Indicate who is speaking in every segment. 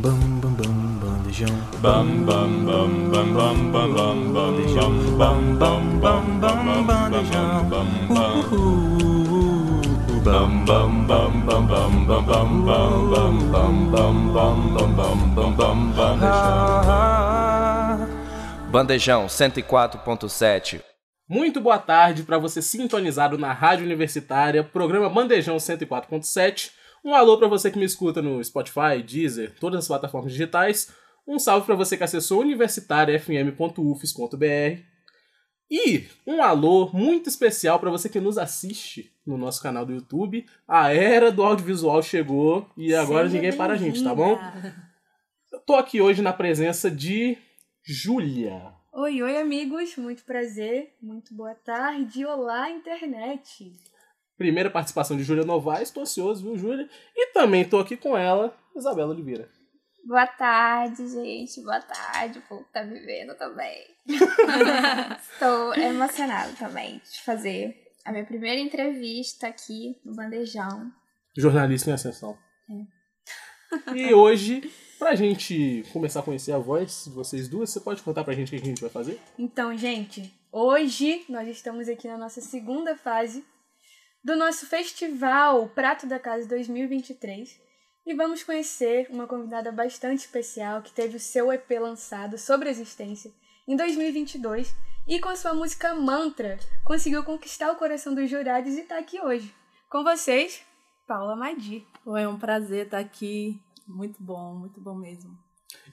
Speaker 1: Bam bam bam bandejão.
Speaker 2: Bam bam bam bam bam bam bam bandejão. Bam bam bam bam bandejão. Bam bam bam bam bam bam bam bam bam bam bam bam bam bam bam bam bam bandejão.
Speaker 3: Bandejão 104.7.
Speaker 4: Muito boa tarde para você sintonizado na Rádio Universitária, programa Bandejão 104.7. Um alô para você que me escuta no Spotify, Deezer, todas as plataformas digitais. Um salve para você que acessou universitariafm.ufs.br. E um alô muito especial para você que nos assiste no nosso canal do YouTube. A era do audiovisual chegou e agora
Speaker 5: Seja
Speaker 4: ninguém para a gente, tá bom? Eu tô aqui hoje na presença de Júlia.
Speaker 5: Oi, oi, amigos. Muito prazer. Muito boa tarde. Olá, internet.
Speaker 4: Primeira participação de Júlia Novaes, tô ansioso, viu, Júlia? E também tô aqui com ela, Isabela Oliveira.
Speaker 6: Boa tarde, gente. Boa tarde. O povo tá vivendo também. Estou emocionada também de fazer a minha primeira entrevista aqui no Bandejão.
Speaker 4: Jornalista em ascensão. E hoje, pra gente começar a conhecer a voz de vocês duas, você pode contar pra gente o que a gente vai fazer?
Speaker 5: Então, gente, hoje nós estamos aqui na nossa segunda fase do nosso festival Prato da Casa 2023 e vamos conhecer uma convidada bastante especial que teve o seu EP lançado sobre a existência em 2022 e com a sua música Mantra conseguiu conquistar o coração dos jurados e tá aqui hoje. Com vocês, Paula Madi.
Speaker 7: Oi, é um prazer estar aqui. Muito bom, muito bom mesmo.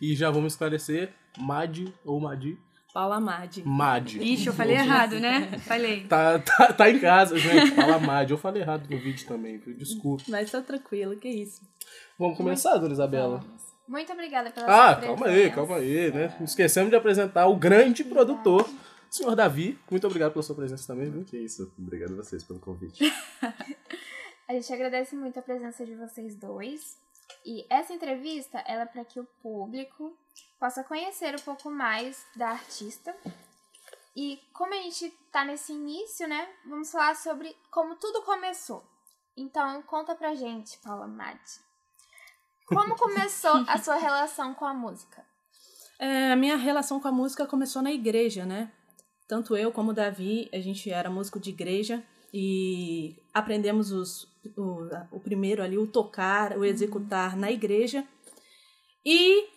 Speaker 4: E já vamos esclarecer, Mad ou Madi?
Speaker 7: Paula Madi.
Speaker 4: Mad.
Speaker 5: Ixi, eu falei errado, né? Falei.
Speaker 4: Tá, tá, tá em casa, gente. Fala Mad. Eu falei errado no vídeo também, viu? Desculpa.
Speaker 7: Mas tá tranquilo, que isso.
Speaker 4: Vamos começar, dona Isabela?
Speaker 6: Muito obrigada pela
Speaker 4: Ah,
Speaker 6: sua
Speaker 4: calma aí, calma aí, né? Esquecemos de apresentar o grande produtor, senhor Davi. Muito obrigado pela sua presença também, viu?
Speaker 8: Que isso, obrigado a vocês pelo convite.
Speaker 6: A gente agradece muito a presença de vocês dois. E essa entrevista ela é para que o público possa conhecer um pouco mais da artista. E como a gente tá nesse início, né? Vamos falar sobre como tudo começou. Então, conta pra gente, Paula Madi. Como começou a sua relação com a música?
Speaker 7: É, a minha relação com a música começou na igreja, né? Tanto eu como o Davi, a gente era músico de igreja e aprendemos os, o, o primeiro ali, o tocar, o executar na igreja. E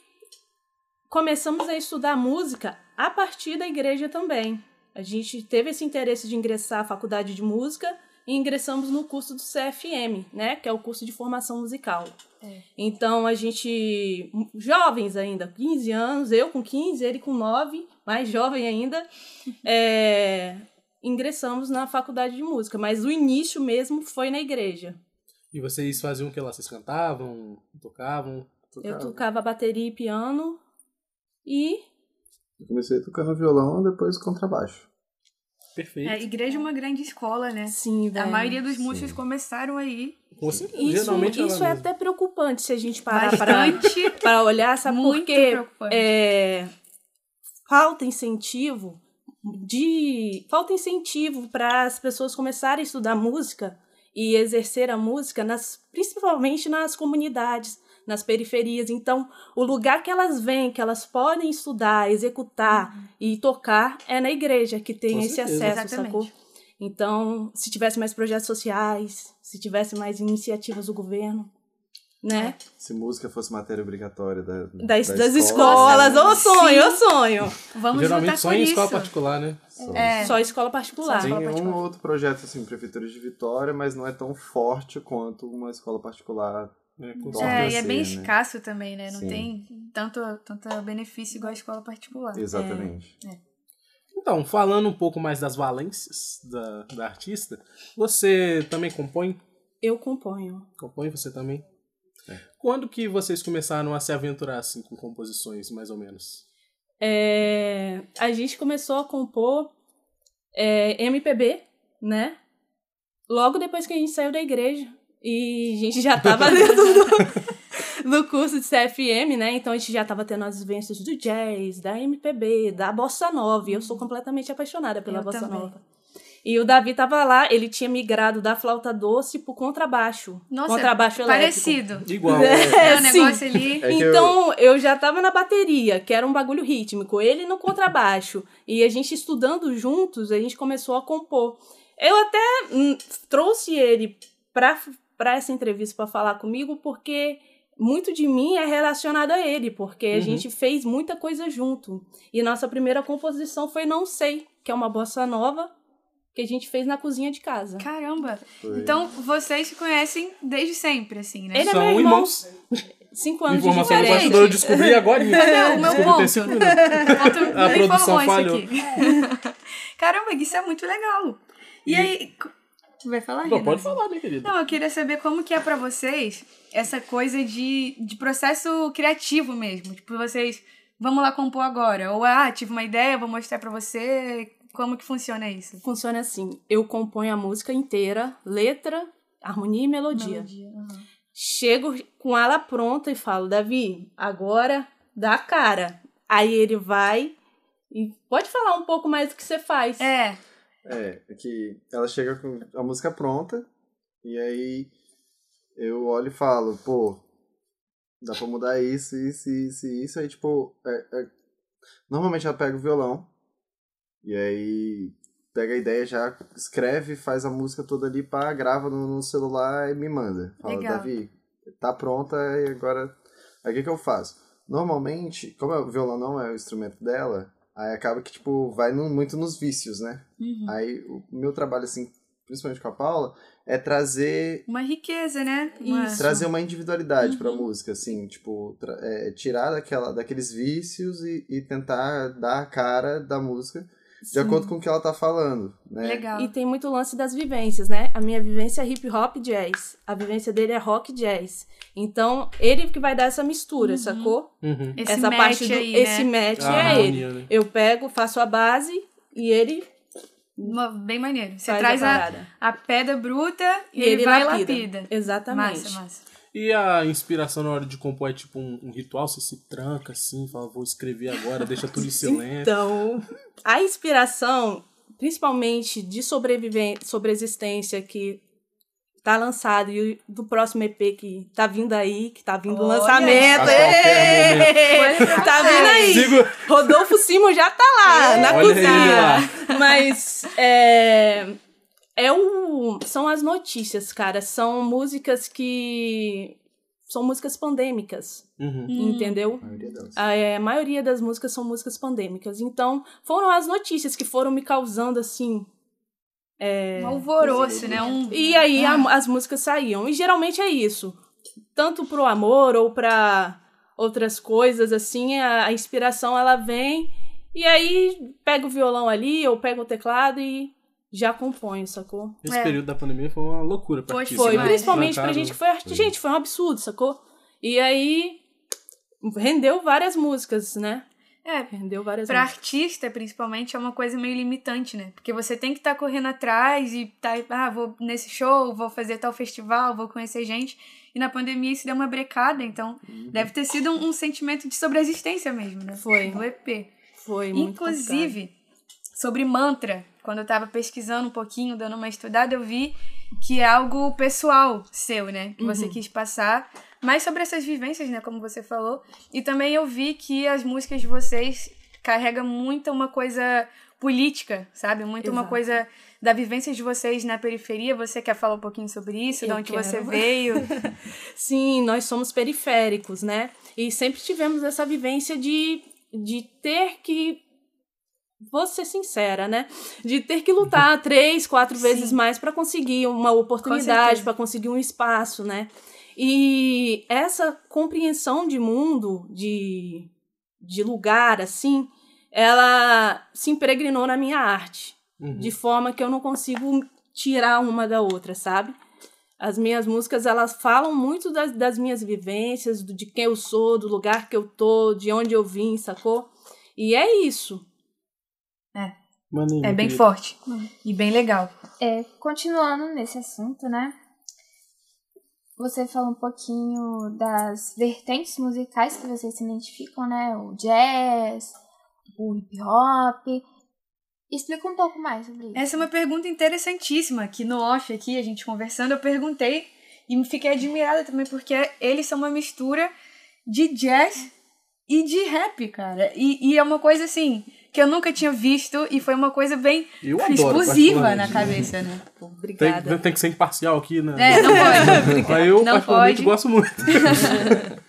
Speaker 7: começamos a estudar música a partir da igreja também. A gente teve esse interesse de ingressar à faculdade de música e ingressamos no curso do CFM, né, que é o curso de formação musical.
Speaker 5: É.
Speaker 7: Então a gente, jovens ainda, 15 anos, eu com 15, ele com 9, mais jovem ainda, é, ingressamos na faculdade de música, mas o início mesmo foi na igreja.
Speaker 4: E vocês faziam o que lá? Vocês cantavam, tocavam?
Speaker 7: Eu tocava bateria e piano e
Speaker 8: Eu comecei tocando violão, depois contrabaixo.
Speaker 4: Perfeito.
Speaker 5: É, a igreja é uma grande escola, né?
Speaker 7: sim,
Speaker 5: A
Speaker 7: velho.
Speaker 5: maioria dos músicos começaram aí.
Speaker 7: Isso,
Speaker 4: Geralmente
Speaker 7: isso é até preocupante se a gente parar para olhar, sabe
Speaker 5: Muito
Speaker 7: por quê?
Speaker 5: preocupante.
Speaker 7: É, falta incentivo de falta incentivo para as pessoas começarem a estudar música e exercer a música nas principalmente nas comunidades, nas periferias. Então, o lugar que elas vêm, que elas podem estudar, executar e tocar é na igreja que tem
Speaker 4: Com
Speaker 7: esse
Speaker 4: certeza.
Speaker 7: acesso,
Speaker 5: Exatamente.
Speaker 7: sacou? Então, se tivesse mais projetos sociais, se tivesse mais iniciativas do governo, né?
Speaker 8: Se música fosse matéria obrigatória da,
Speaker 7: Das,
Speaker 8: da
Speaker 7: das
Speaker 8: escola,
Speaker 7: escolas. Ô sonho, ô sonho.
Speaker 5: Vamos
Speaker 4: Geralmente só em
Speaker 5: isso.
Speaker 4: escola particular, né?
Speaker 8: Só.
Speaker 5: É.
Speaker 7: Só escola particular.
Speaker 8: Tem
Speaker 5: escola
Speaker 8: um
Speaker 5: particular.
Speaker 8: ou outro projeto, assim, Prefeitura de Vitória, mas não é tão forte quanto uma escola particular.
Speaker 4: É,
Speaker 5: É, e é bem
Speaker 8: né?
Speaker 5: escasso também, né? Não
Speaker 8: Sim.
Speaker 5: tem tanto, tanto benefício igual a escola particular.
Speaker 8: Exatamente.
Speaker 4: Então, falando um pouco mais das valências da, da artista, você também compõe?
Speaker 7: Eu componho.
Speaker 4: Compõe você também?
Speaker 8: É.
Speaker 4: Quando que vocês começaram a se aventurar assim com composições, mais ou menos?
Speaker 7: É, a gente começou a compor é, MPB, né? Logo depois que a gente saiu da igreja. E a gente já tava dentro do, do curso de CFM, né? Então a gente já tava tendo as vivências do jazz, da MPB, da bossa nova. E eu sou completamente apaixonada pela
Speaker 5: Eu
Speaker 7: bossa
Speaker 5: também.
Speaker 7: nova. E o Davi tava lá, ele tinha migrado da flauta doce pro contrabaixo.
Speaker 5: Nossa,
Speaker 7: contrabaixo elétrico.
Speaker 5: parecido.
Speaker 4: Igual.
Speaker 7: É,
Speaker 5: É, o
Speaker 7: sim.
Speaker 5: negócio ali.
Speaker 8: É
Speaker 7: Então, eu... já tava na bateria, que era um bagulho rítmico, ele no contrabaixo. E a gente estudando juntos, a gente começou a compor. Eu até hum, trouxe ele pra, pra essa entrevista pra falar comigo, porque muito de mim é relacionado a ele, porque a
Speaker 4: Uhum.
Speaker 7: gente fez muita coisa junto. E nossa primeira composição foi Não Sei, que é uma bossa nova que a gente fez na cozinha de casa.
Speaker 5: Caramba.
Speaker 8: Foi.
Speaker 5: Então, vocês se conhecem desde sempre, assim, né?
Speaker 7: Ele é
Speaker 4: São
Speaker 7: meu irmão.
Speaker 4: irmãos.
Speaker 7: Cinco anos de
Speaker 4: Informação do
Speaker 7: diferença.
Speaker 4: bastidor eu descobri agora.
Speaker 5: Cadê o meu ponto? Falta-
Speaker 4: A produção falhou.
Speaker 5: isso aqui. Caramba, isso é muito legal. E,
Speaker 4: E-
Speaker 5: aí... Tu vai falar,
Speaker 4: Não,
Speaker 5: Renan?
Speaker 4: pode falar, minha querida.
Speaker 5: Não, eu queria saber como que é pra vocês essa coisa de, de processo criativo mesmo. Tipo, vocês, vamos lá compor agora. Ou, ah, tive uma ideia, vou mostrar pra você. Como que funciona isso?
Speaker 7: Funciona assim: eu componho a música inteira, letra, harmonia e melodia.
Speaker 5: aham.
Speaker 7: Chego com ela pronta e falo, Davi, agora dá a cara. Aí ele vai e pode falar um pouco mais do que você faz.
Speaker 5: É,
Speaker 8: É, é que ela chega com a música pronta, e aí eu olho e falo, pô, dá pra mudar isso, isso, isso, e isso. Aí, tipo, é- é- normalmente ela pega o violão, e aí pega a ideia, já escreve, faz a música toda ali, pá, grava no, celular e me manda. Fala,
Speaker 5: Legal.
Speaker 8: Davi, tá pronta e agora. Aí o que, que eu faço? Normalmente, como o violão não é o instrumento dela, aí acaba que, tipo, vai no- muito nos vícios, né?
Speaker 5: Uhum.
Speaker 8: Aí o meu trabalho, assim, principalmente com a Paula, é trazer
Speaker 5: uma riqueza, né?
Speaker 7: Isso.
Speaker 8: trazer uma individualidade pra
Speaker 5: Uhum.
Speaker 8: música, assim, tipo, é, tirar daquela, daqueles vícios e, e tentar dar a cara da música de
Speaker 7: Sim.
Speaker 8: acordo com o que ela tá falando, né?
Speaker 5: Legal.
Speaker 7: E tem muito lance das vivências, né? A minha vivência é hip hop e jazz. A vivência dele é rock e jazz. Então, ele que vai dar essa mistura, sacou?
Speaker 4: Uhum.
Speaker 5: Esse
Speaker 7: essa
Speaker 5: match
Speaker 7: parte do
Speaker 5: aí,
Speaker 7: esse
Speaker 5: né?
Speaker 7: match
Speaker 4: A
Speaker 7: é ele.
Speaker 4: harmonia, né?
Speaker 7: Eu pego, faço a base e ele
Speaker 5: Uma- Bem maneiro. Você
Speaker 7: faz
Speaker 5: traz
Speaker 7: a
Speaker 5: a, a pedra bruta e, ele, vai e lapida.
Speaker 7: Exatamente.
Speaker 5: Massa, massa.
Speaker 4: E a inspiração na hora de compor é tipo um, um ritual? Você se tranca assim, fala, vou escrever agora, deixa tudo em silêncio.
Speaker 7: Então, a inspiração, principalmente de sobreviver, sobreexistência que tá lançado e do próximo EP que tá vindo aí, que tá vindo o lançamento. Tá vindo aí.
Speaker 4: Sigo-
Speaker 7: Rodolfo Simo já tá lá, na
Speaker 4: Olha ele
Speaker 7: cozinha. Mas é, é o, são as notícias, cara. São músicas que. São músicas pandêmicas,
Speaker 4: Uhum.
Speaker 7: entendeu?
Speaker 8: A maioria delas.
Speaker 7: A, é, a maioria das músicas são músicas pandêmicas. Então, foram as notícias que foram me causando, assim.
Speaker 5: Um alvoroço, né? Um...
Speaker 7: E aí a- as músicas saíam. E geralmente é isso. Tanto pro amor ou pra outras coisas, assim, a, a inspiração ela vem. E aí pega o violão ali, ou pega o teclado e já compõe, sacou?
Speaker 4: Esse
Speaker 5: É.
Speaker 4: período da pandemia foi uma loucura pra
Speaker 5: Foi,
Speaker 4: artista,
Speaker 7: Foi,
Speaker 4: né?
Speaker 7: principalmente pra gente que foi arti- Gente, foi um absurdo, sacou? E aí rendeu várias músicas, né?
Speaker 5: É,
Speaker 7: Rendeu várias
Speaker 5: Pra
Speaker 7: músicas.
Speaker 5: artista, principalmente, é uma coisa meio limitante, né? Porque você tem que estar correndo atrás e tá, ah, vou nesse show, vou fazer tal festival, vou conhecer gente. E na pandemia isso deu uma brecada, então deve ter sido um, um sentimento de sobreexistência mesmo, né?
Speaker 7: Foi.
Speaker 5: Do EP.
Speaker 7: Foi muito
Speaker 5: Inclusive, sobre mantra, quando eu tava pesquisando um pouquinho, dando uma estudada, eu vi que é algo pessoal seu, né? Que você quis passar. Mais sobre essas vivências, né? Como você falou. E também eu vi que as músicas de vocês carregam muito uma coisa política, sabe? Muito uma
Speaker 7: Exato.
Speaker 5: coisa da vivência de vocês na periferia. Você quer falar um pouquinho sobre isso? de
Speaker 7: Eu
Speaker 5: onde você
Speaker 7: quero.
Speaker 5: veio?
Speaker 7: Sim, nós somos periféricos, né? E sempre tivemos essa vivência de, de ter que. Vou ser sincera, né? De ter que lutar três, quatro vezes mais para conseguir uma oportunidade, para conseguir um espaço, né? E essa compreensão de mundo, de, de lugar, assim, ela se impregnou na minha arte
Speaker 4: Uhum.
Speaker 7: de forma que eu não consigo tirar uma da outra, sabe? As minhas músicas, elas falam muito das, das minhas vivências, de quem eu sou, do lugar que eu tô, de onde eu vim, sacou? E é isso.
Speaker 4: Maninho,
Speaker 5: É bem
Speaker 4: querido.
Speaker 5: forte. E bem legal.
Speaker 6: É, continuando nesse assunto, né? Você falou um pouquinho das vertentes musicais que vocês se identificam, né? O jazz, o hip hop. Explica um pouco mais sobre isso.
Speaker 5: Essa é uma pergunta interessantíssima, que no off aqui, a gente conversando, eu perguntei e me fiquei admirada também, porque eles são uma mistura de jazz e de rap, cara. E, e é uma coisa assim, que eu nunca tinha visto e foi uma coisa bem
Speaker 4: Eu
Speaker 5: explosiva na cabeça, né?
Speaker 7: Pô,
Speaker 4: Tem,
Speaker 7: Obrigada.
Speaker 4: tem que ser imparcial aqui, né?
Speaker 5: É, não pode.
Speaker 4: Mas eu,
Speaker 5: Não
Speaker 4: particularmente,
Speaker 5: pode.
Speaker 4: gosto muito.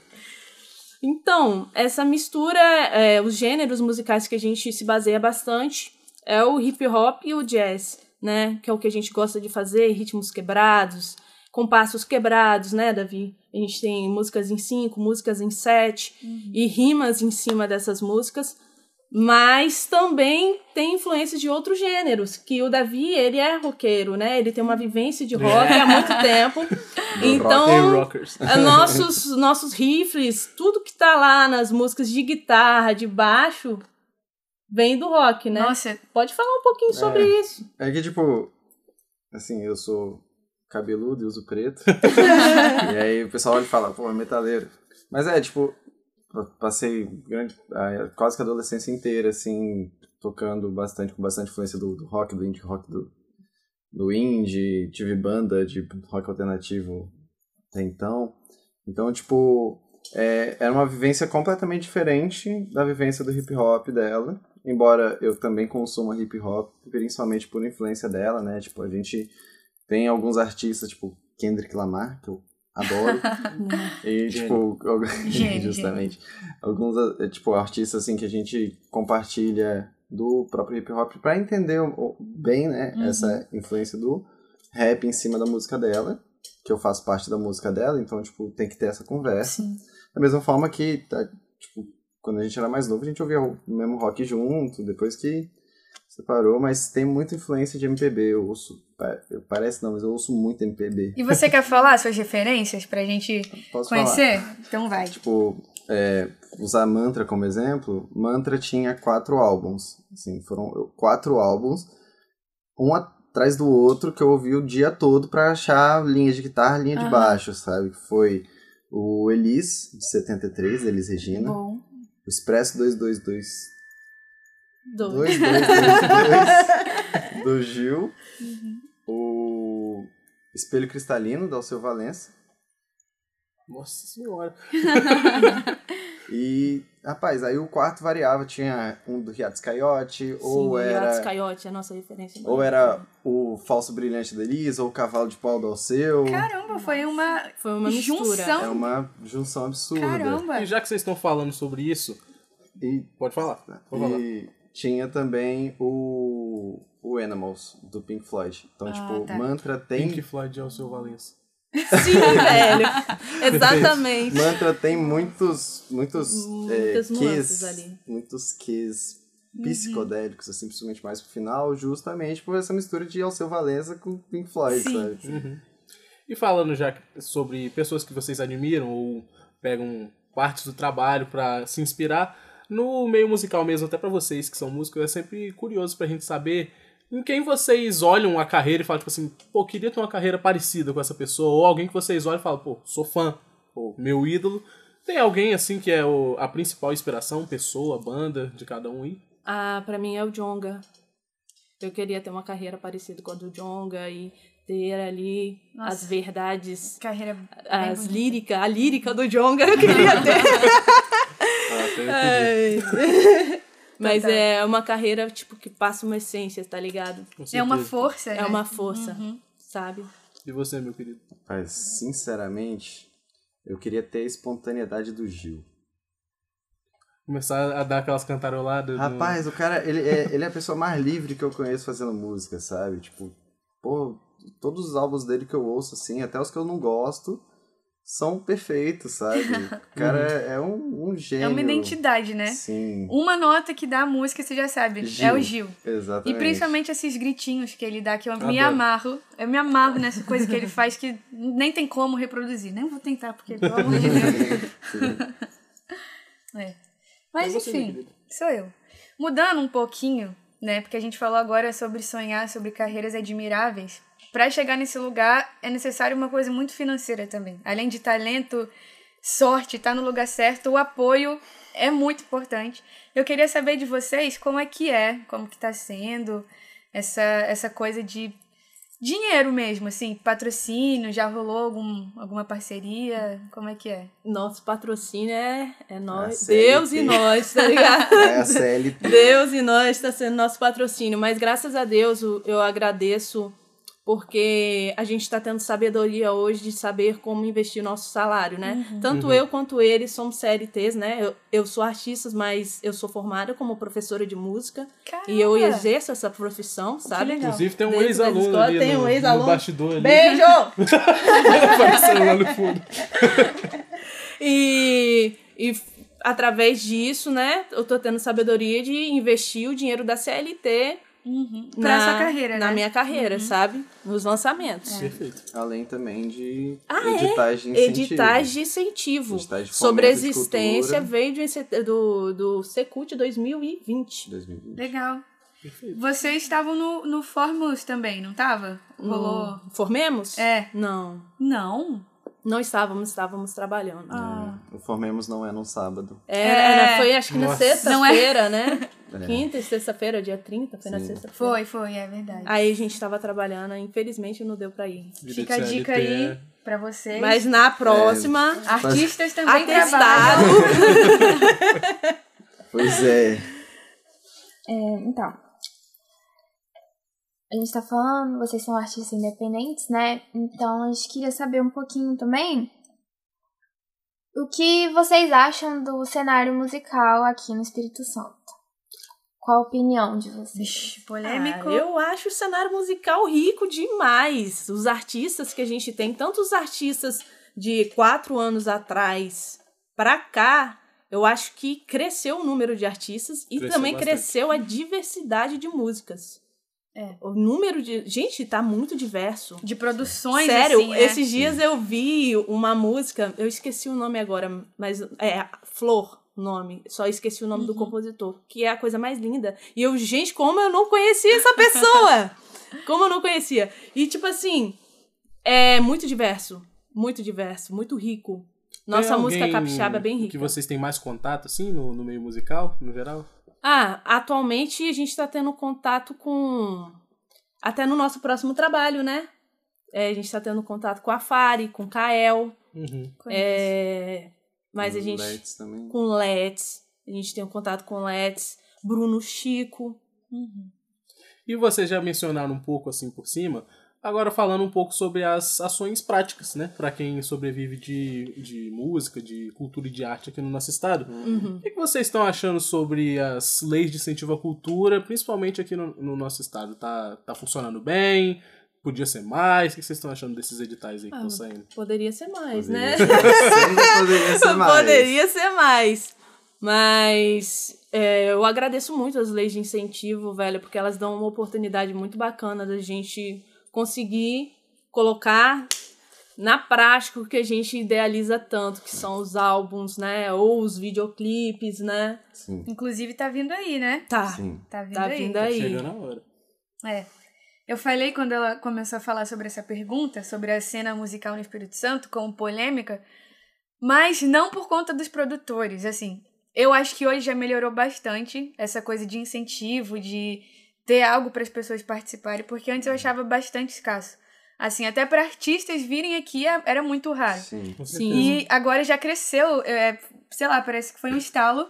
Speaker 7: Então, essa mistura, é, os gêneros musicais que a gente se baseia bastante é o hip hop e o jazz, né? Que é o que a gente gosta de fazer, ritmos quebrados, compassos quebrados, né, Davi? A gente tem músicas em cinco, músicas em sete e rimas em cima dessas músicas, mas também tem influências de outros gêneros, que o Davi, ele é roqueiro, né? Ele tem uma vivência de rock há muito tempo.
Speaker 4: Tem
Speaker 7: então,
Speaker 4: rockers.
Speaker 7: a nossos, nossos riffs, tudo que tá lá nas músicas de guitarra, de baixo, vem do rock, né?
Speaker 5: Nossa,
Speaker 7: Pode falar um pouquinho sobre isso.
Speaker 8: É que, tipo, assim, eu sou cabeludo e uso preto. e aí o pessoal olha e fala, pô, é metaleiro. Mas é, tipo, passei grande, quase que a adolescência inteira, assim, tocando bastante, com bastante influência do, do rock, do indie rock, do, do indie. Tive banda de rock alternativo até então. Então, tipo, é, era uma vivência completamente diferente da vivência do hip hop dela. Embora eu também consuma hip hop, principalmente por influência dela, né? Tipo, a gente tem alguns artistas, tipo Kendrick Lamar, que eu adoro. e, tipo,
Speaker 5: Gênio,
Speaker 8: justamente. Alguns, eh, tipo, artistas, assim, que a gente compartilha do próprio hip hop pra entender bem, né? Essa influência do rap em cima da música dela. Que eu faço parte da música dela, então, tipo, tem que ter essa conversa.
Speaker 5: sim.
Speaker 8: Da mesma forma que, tá, tipo, quando a gente era mais novo, a gente ouvia o mesmo rock junto, depois que separou, mas tem muita influência de MPB, eu ouço, parece não, mas eu ouço muito MPB.
Speaker 5: E você quer falar suas referências pra gente
Speaker 8: Posso
Speaker 5: conhecer? Então vai.
Speaker 8: falar? Tipo, é, usar Mantra como exemplo, Mantra tinha quatro álbuns, assim, foram quatro álbuns, um atrás do outro que eu ouvi o dia todo pra achar linha de guitarra, linha de
Speaker 5: Aham.
Speaker 8: baixo, sabe? Que foi o Elis, de 73, Elis Regina.
Speaker 5: Bom.
Speaker 8: O Expresso 222
Speaker 7: Do...
Speaker 8: 2222 do Gil.
Speaker 5: Uhum.
Speaker 8: O Espelho Cristalino da Alceu Valença.
Speaker 4: Nossa senhora.
Speaker 8: E, rapaz, aí o quarto variava. Tinha um do Riatos Coyote, ou era.
Speaker 7: Coyote é a nossa referência.
Speaker 8: Ou era o Falso Brilhante da Elisa, ou o Cavalo de Pau do Alceu.
Speaker 5: Caramba, foi uma
Speaker 7: Foi uma mistura.
Speaker 5: junção.
Speaker 8: É uma junção absurda.
Speaker 5: Caramba.
Speaker 4: E já que vocês estão falando sobre isso,
Speaker 8: E,
Speaker 4: pode falar. Pode falar.
Speaker 8: e tinha também o, o Animals, do Pink Floyd. Então,
Speaker 5: Ah,
Speaker 8: tipo,
Speaker 5: tá.
Speaker 8: Mantra tem
Speaker 4: Pink Floyd é o seu Valença.
Speaker 7: Sim, velho. Exatamente.
Speaker 8: Mantra tem muitos, muitos
Speaker 7: Muitas
Speaker 8: é,
Speaker 7: ali.
Speaker 8: muitos keys psicodélicos, assim, principalmente mais pro final, justamente por essa mistura de Alceu Valença com Pink Floyd,
Speaker 5: Sim.
Speaker 8: sabe?
Speaker 4: E falando já sobre pessoas que vocês admiram ou pegam partes do trabalho pra se inspirar, no meio musical mesmo, até pra vocês que são músicos, é sempre curioso pra gente saber em quem vocês olham a carreira e falam, tipo assim, pô, queria ter uma carreira parecida com essa pessoa, ou alguém que vocês olham e falam, pô, sou fã, ou meu ídolo. Tem alguém assim que é o- a principal inspiração, pessoa, banda de cada um aí?
Speaker 7: Ah, pra mim é o Jonga. Eu queria ter uma carreira parecida com a do Jonga e ter ali
Speaker 5: Nossa.
Speaker 7: as verdades,
Speaker 5: Carreira
Speaker 7: as lírica, a lírica do Jonga eu queria ter.
Speaker 4: Ah,
Speaker 7: Ai. Mas
Speaker 5: Total.
Speaker 7: é uma carreira, tipo, que passa uma essência, tá ligado?
Speaker 5: É uma força,
Speaker 7: É
Speaker 5: né?
Speaker 7: uma força, sabe?
Speaker 4: E você, meu querido?
Speaker 8: Mas, sinceramente, eu queria ter a espontaneidade do Gil.
Speaker 4: Começar a dar aquelas cantaroladas. no-
Speaker 8: Rapaz, o cara, ele é, ele é a pessoa mais livre que eu conheço fazendo música, sabe? Tipo, pô, todos os álbuns dele que eu ouço, assim, até os que eu não gosto, são perfeitos, sabe? O cara é, é um, um gênio.
Speaker 5: É uma identidade, né?
Speaker 8: Sim,
Speaker 5: Uma nota que dá a música, você já sabe. É
Speaker 8: Gil.
Speaker 5: o Gil.
Speaker 8: exatamente.
Speaker 5: E principalmente esses gritinhos que ele dá, que eu me
Speaker 4: Adoro.
Speaker 5: amarro. Eu me amarro nessa coisa que ele faz que nem tem como reproduzir. Nem vou tentar, porque, pelo amor de Deus. É. Mas
Speaker 4: É
Speaker 5: enfim, sou eu. Mudando um pouquinho, né? Porque a gente falou agora sobre sonhar, sobre carreiras admiráveis. Para chegar nesse lugar é necessário uma coisa muito financeira também. Além de talento, sorte, tá no lugar certo, o apoio é muito importante. Eu queria saber de vocês como é que é, como que tá sendo essa, essa coisa de dinheiro mesmo, assim, patrocínio, já rolou algum, alguma parceria? Como é que é?
Speaker 7: Nosso patrocínio é, é nós. Deus e nós, tá ligado?
Speaker 8: É a CLT.
Speaker 7: Deus e nós está sendo nosso patrocínio. Mas graças a Deus eu agradeço porque a gente está tendo sabedoria hoje de saber como investir nosso salário, né? Tanto eu quanto ele somos CLTs, né? Eu, eu sou artista, mas eu sou formada como professora de música e eu
Speaker 5: Caramba!
Speaker 7: exerço essa profissão, sabe?
Speaker 4: Inclusive tem um ex-aluno ali
Speaker 7: tem
Speaker 4: no,
Speaker 7: um
Speaker 4: no
Speaker 7: ex-aluno.
Speaker 4: bastidor ali.
Speaker 7: Beijo!
Speaker 4: Lá no fundo.
Speaker 7: E, e através disso, né, eu tô tendo sabedoria de investir o dinheiro da CLT
Speaker 5: Pra
Speaker 7: na,
Speaker 5: sua carreira,
Speaker 7: na
Speaker 5: né?
Speaker 7: minha carreira, sabe? Nos lançamentos.
Speaker 4: Perfeito.
Speaker 8: Além também de
Speaker 7: Ah, é?
Speaker 8: editais de incentivo.
Speaker 7: Editais de incentivo.
Speaker 8: Editais de
Speaker 7: sobre a
Speaker 8: de
Speaker 7: existência veio de, do, do Secult 2020.
Speaker 8: 2020.
Speaker 5: Legal. Vocês estavam no, no Formos também, não tava? Rolou.
Speaker 7: No- Formemos?
Speaker 5: É.
Speaker 7: Não.
Speaker 5: Não?
Speaker 7: Não estávamos, estávamos trabalhando.
Speaker 5: Ah.
Speaker 8: É, o Formemos não é num sábado.
Speaker 7: Era,
Speaker 5: É.
Speaker 7: era- foi acho que na
Speaker 4: Nossa.
Speaker 7: sexta-feira, né?
Speaker 8: É.
Speaker 7: Quinta e sexta-feira, dia 30, foi na
Speaker 8: Sim.
Speaker 7: sexta-feira.
Speaker 5: Foi, foi, é verdade.
Speaker 7: Aí a gente tava trabalhando, infelizmente não deu pra ir.
Speaker 4: Vida
Speaker 5: Fica a dica aí
Speaker 4: é-
Speaker 5: pra vocês.
Speaker 7: Mas na próxima,
Speaker 5: Artistas também
Speaker 7: atestado.
Speaker 5: trabalham.
Speaker 8: Pois é.
Speaker 6: É, então. A gente tá falando, vocês são artistas independentes, né? Então a gente queria saber um pouquinho também o que vocês acham do cenário musical aqui no Espírito Santo. Qual a opinião de vocês?
Speaker 5: Vixe, polêmico.
Speaker 7: Ah, eu acho o cenário musical rico demais. Os artistas que a gente tem, tanto os artistas de quatro anos atrás pra cá, eu acho que cresceu o número de artistas e
Speaker 4: Cresceu
Speaker 7: também
Speaker 4: bastante.
Speaker 7: cresceu a diversidade de músicas.
Speaker 5: É.
Speaker 7: O número de. Gente, tá muito diverso.
Speaker 5: De produções,
Speaker 7: Sério,
Speaker 5: assim, né?
Speaker 7: esses dias eu vi uma música, eu esqueci o nome agora, mas é Flor o nome, só esqueci o nome do compositor, que é a coisa mais linda. E eu, gente, como eu não conhecia essa pessoa? como eu não conhecia? E tipo assim, é muito diverso, muito diverso, muito rico. Nossa música capixaba é bem rica.
Speaker 4: Que vocês têm mais contato, assim, no, no meio musical, no geral?
Speaker 7: Ah, atualmente a gente tá tendo contato com. Até no nosso próximo trabalho, né? É, a gente tá tendo contato com a Fari, com o Kael.
Speaker 4: Uhum.
Speaker 7: É, mas a gente.
Speaker 8: Let's também.
Speaker 7: Com Let's. A gente tem um contato com Let's. Bruno Chico.
Speaker 4: E vocês já mencionaram um pouco assim por cima, agora falando um pouco sobre as ações práticas, né? Pra quem sobrevive de, de música, de cultura e de arte aqui no nosso estado.
Speaker 7: Uhum.
Speaker 4: O que vocês estão achando sobre as leis de incentivo à cultura, principalmente aqui no, no nosso estado? Tá, tá funcionando bem? Podia ser mais? O que vocês estão achando desses editais aí que
Speaker 7: Ah,
Speaker 4: estão saindo?
Speaker 7: Poderia ser mais,
Speaker 8: Poderia
Speaker 7: né?
Speaker 8: ser- Sempre poderia ser mais.
Speaker 7: Poderia ser mais. Mas é, eu agradeço muito as leis de incentivo, velho, porque elas dão uma oportunidade muito bacana da gente conseguir colocar na prática o que a gente idealiza tanto, que são os álbuns, né? Ou os videoclipes, né?
Speaker 8: Sim,
Speaker 5: Inclusive tá vindo aí, né?
Speaker 7: Tá.
Speaker 8: sim.
Speaker 5: Tá vindo
Speaker 7: Tá
Speaker 5: aí.
Speaker 7: vindo
Speaker 4: Tá
Speaker 7: aí.
Speaker 4: chegando a hora.
Speaker 5: É. Eu falei quando ela começou a falar sobre essa pergunta, sobre a cena musical no Espírito Santo, como polêmica, mas não por conta dos produtores, assim. Eu acho que hoje já melhorou bastante essa coisa de incentivo, de ter algo para as pessoas participarem, porque antes eu achava bastante escasso. Assim, até para artistas virem aqui é- era muito raro.
Speaker 8: Sim.
Speaker 4: Com
Speaker 7: Sim.
Speaker 4: certeza.
Speaker 5: E agora já cresceu, é, sei lá, parece que foi um estalo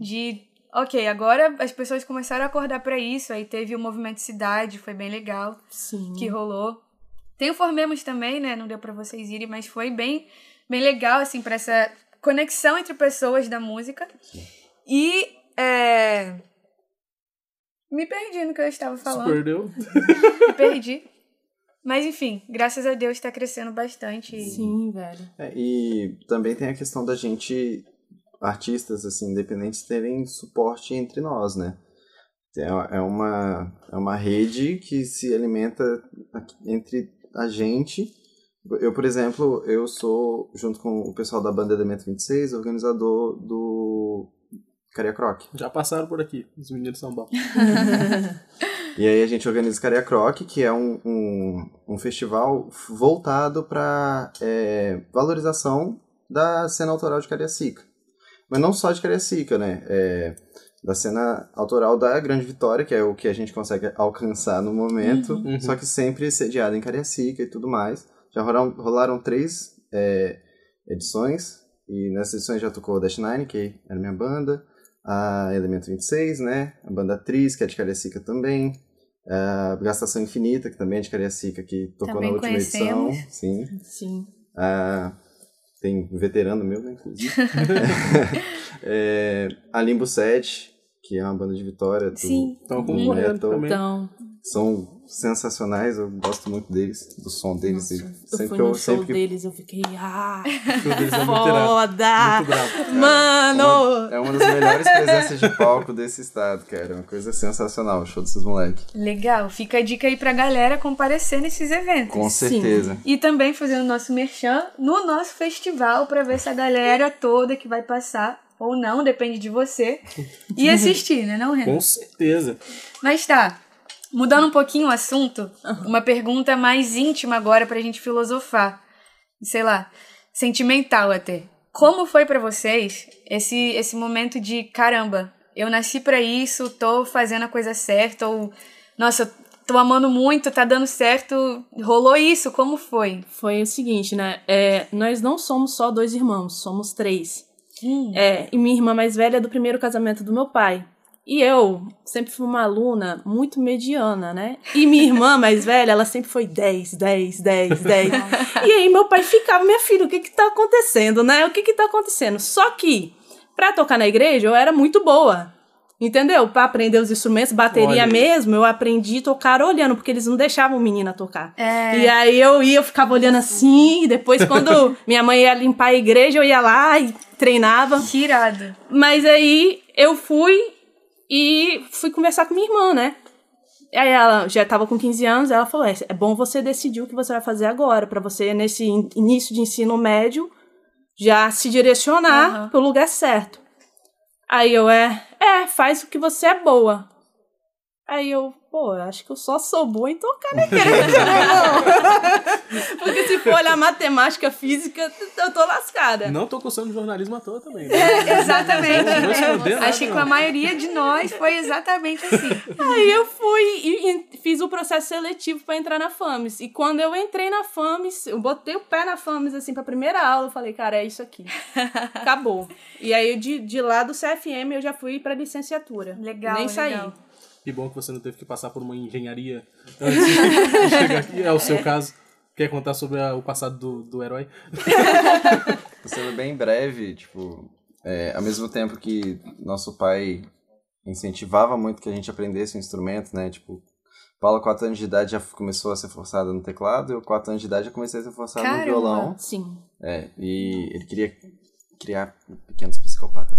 Speaker 5: de. Ok, agora as pessoas começaram a acordar pra isso. Aí teve o movimento Cidade, foi bem legal
Speaker 7: Sim.
Speaker 5: que rolou. Tem o Formemos também, né? Não deu pra vocês irem, mas foi bem, bem legal, assim, pra essa conexão entre pessoas da música. E. É... Me perdi no que eu estava
Speaker 4: Se
Speaker 5: falando.
Speaker 4: perdeu?
Speaker 5: Me perdi. Mas enfim, graças a Deus tá crescendo bastante. e-
Speaker 7: Sim, velho.
Speaker 8: É, e também tem a questão da gente, artistas assim, independentes, terem suporte entre nós, né? É é uma, é uma rede que se alimenta entre a gente. Eu, por exemplo, eu sou, junto com o pessoal da banda Elemento 26, organizador do Cariacroc.
Speaker 4: Já passaram por aqui, os meninos são bons.
Speaker 8: E aí a gente organiza o Cariacroc, que é um, um, um festival voltado para valorização da cena autoral de Cariacica. Mas não só de Cariacica, né? É, da cena autoral da Grande Vitória, que é o que a gente consegue alcançar no momento,
Speaker 4: Uhum.
Speaker 8: só que sempre sediada em Cariacica e tudo mais. Já rolaram, rolaram três é, edições, e nessas edições já tocou Dash Nine, que era minha banda, a Elemento 26, né? A banda Atriz, que é de Cariacica também, a Gastação Infinita, que também é de Cariacica, que tocou
Speaker 5: Também
Speaker 8: na última
Speaker 5: conhecemos.
Speaker 8: edição. Sim.
Speaker 7: Sim.
Speaker 8: Ah, tem veterano meu, né, inclusive. É, a Limbo 7, que é uma banda de Vitória. Do,
Speaker 5: Sim.
Speaker 4: Estão
Speaker 8: do
Speaker 4: concorrendo também.
Speaker 7: Então,
Speaker 8: São sensacionais, eu gosto muito deles, do som deles. e
Speaker 7: eu
Speaker 8: sempre
Speaker 7: fui
Speaker 8: que eu,
Speaker 7: no show
Speaker 8: sempre que
Speaker 7: deles, eu fiquei, ah,
Speaker 4: é
Speaker 7: foda!
Speaker 4: Muito bravo.
Speaker 7: Mano!
Speaker 8: É uma das melhores presenças de palco desse estado, cara. É uma coisa sensacional o show desses moleques.
Speaker 5: Legal. Fica a dica aí pra galera comparecer nesses eventos.
Speaker 8: Com
Speaker 7: Sim.
Speaker 8: certeza.
Speaker 5: E também fazendo nosso merchan no nosso festival pra ver essa galera toda que vai passar, ou não, depende de você, e assistir, né, não, Renan?
Speaker 4: Com certeza.
Speaker 5: Mas tá, mudando um pouquinho o assunto, uma pergunta mais íntima agora pra gente filosofar. Sei lá, sentimental até. Como foi pra vocês esse, esse momento de caramba, eu nasci pra isso, tô fazendo a coisa certa, ou nossa, tô amando muito, tá dando certo, rolou isso, como foi?
Speaker 7: Foi o seguinte, né? É, nós não somos só dois irmãos, somos três.
Speaker 5: Hum,
Speaker 7: É, e minha irmã mais velha é do primeiro casamento do meu pai. E eu sempre fui uma aluna muito mediana, né? E minha irmã mais velha, ela sempre foi 10, 10, 10, 10. e aí meu pai ficava, minha filha, o que que tá acontecendo, né? O que que tá acontecendo? Só que, pra tocar na igreja, eu era muito boa. Entendeu? Pra aprender os instrumentos, bateria
Speaker 4: Olha
Speaker 7: mesmo, eu aprendi a tocar olhando, porque eles não deixavam menina tocar.
Speaker 5: É.
Speaker 7: E aí eu ia, eu ficava olhando assim, e depois quando minha mãe ia limpar a igreja, eu ia lá e treinava.
Speaker 5: Que irado.
Speaker 7: Mas aí eu fui e fui conversar com minha irmã, né? Aí ela já tava com 15 anos, ela falou: "É, é bom você decidir o que você vai fazer agora, pra você nesse in- início de ensino médio já se direcionar
Speaker 5: Aham.
Speaker 7: pro lugar certo". Aí eu é, é, faz o que você é boa. Aí eu, pô, eu acho que eu só sou boa em tocar na igreja, né, irmão? Porque se for olhar matemática, física, eu tô lascada.
Speaker 4: Não tô cursando jornalismo à toa também. né?
Speaker 5: É, exatamente.
Speaker 4: Nada,
Speaker 5: Acho que
Speaker 4: não.
Speaker 5: a maioria de nós foi exatamente assim.
Speaker 7: Aí eu fui e, e fiz o processo seletivo pra entrar na FAMES. E quando eu entrei na FAMES, eu botei o pé na FAMES, assim, pra primeira aula, eu falei, cara, é isso aqui. Acabou. E aí, de, de lá do CFM, eu já fui pra licenciatura.
Speaker 5: Legal,
Speaker 7: Nem saí.
Speaker 4: Que bom que você não teve que passar por uma engenharia antes de chegar aqui. É o seu caso. Quer contar sobre a- o passado do, do herói?
Speaker 8: Tô sendo bem breve, tipo, é, ao mesmo tempo que nosso pai incentivava muito que a gente aprendesse um instrumento, né? Tipo, Paula, 4 anos de idade, já começou a ser forçada no teclado, eu, 4 anos de idade, já comecei a ser forçado
Speaker 5: Caramba.
Speaker 8: no violão.
Speaker 7: Sim.
Speaker 8: É, e ele queria criar pequenos psicopatas.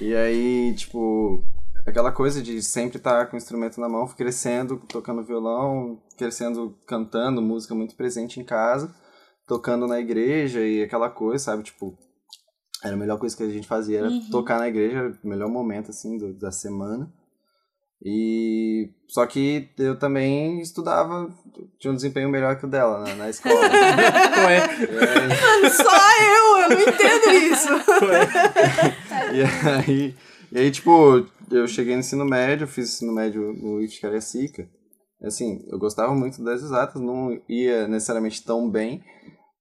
Speaker 8: e, e aí, tipo, aquela coisa de sempre estar com o instrumento na mão, crescendo, tocando violão, crescendo cantando, música muito presente em casa, tocando na igreja e aquela coisa, sabe? Tipo, era a melhor coisa que a gente fazia, era tocar na igreja, o melhor momento, assim, do- da semana. E só que eu também estudava, tinha um desempenho melhor que o dela na, na escola.
Speaker 4: Qual é?
Speaker 7: Só eu, eu não entendo isso.
Speaker 8: E aí, e aí, tipo, eu cheguei no ensino médio, fiz ensino médio no IF Cariacica. Assim, eu gostava muito das exatas, não ia necessariamente tão bem,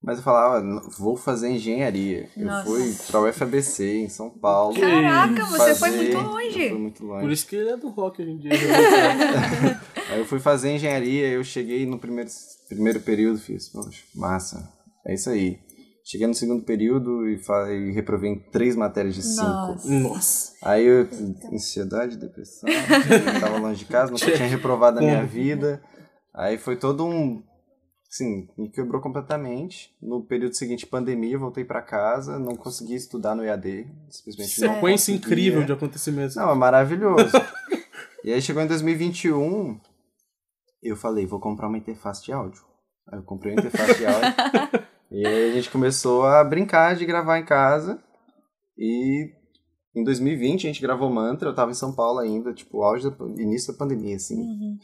Speaker 8: mas eu falava, "Não, vou fazer engenharia.
Speaker 5: Nossa.
Speaker 8: Eu fui pra UFABC, em São Paulo.
Speaker 5: Caraca, você foi
Speaker 8: fazer-
Speaker 5: muito longe.
Speaker 8: fui muito longe.
Speaker 4: Por isso que ele é do rock hoje em dia.
Speaker 8: Aí eu fui fazer engenharia, eu cheguei no primeiro, primeiro período, fiz, poxa, massa, é isso aí. Cheguei no segundo período e, fa- e reprovei em três matérias de cinco.
Speaker 5: Nossa.
Speaker 8: Aí eu, ansiedade, depressão, eu tava longe de casa, nunca tinha reprovado na minha vida. Aí foi todo um, assim, me quebrou completamente. No período seguinte, pandemia, voltei pra casa, não consegui estudar no EAD, simplesmente não
Speaker 4: Sequência
Speaker 8: conseguia.
Speaker 4: incrível de acontecimentos.
Speaker 8: Não, é maravilhoso. e aí chegou em 2021, eu falei, vou comprar uma interface de áudio. Aí eu comprei uma interface de áudio. e aí a gente começou a brincar de gravar em casa. E em 2020 a gente gravou Mantra, eu tava em São Paulo ainda, tipo, auge da, início da pandemia, assim.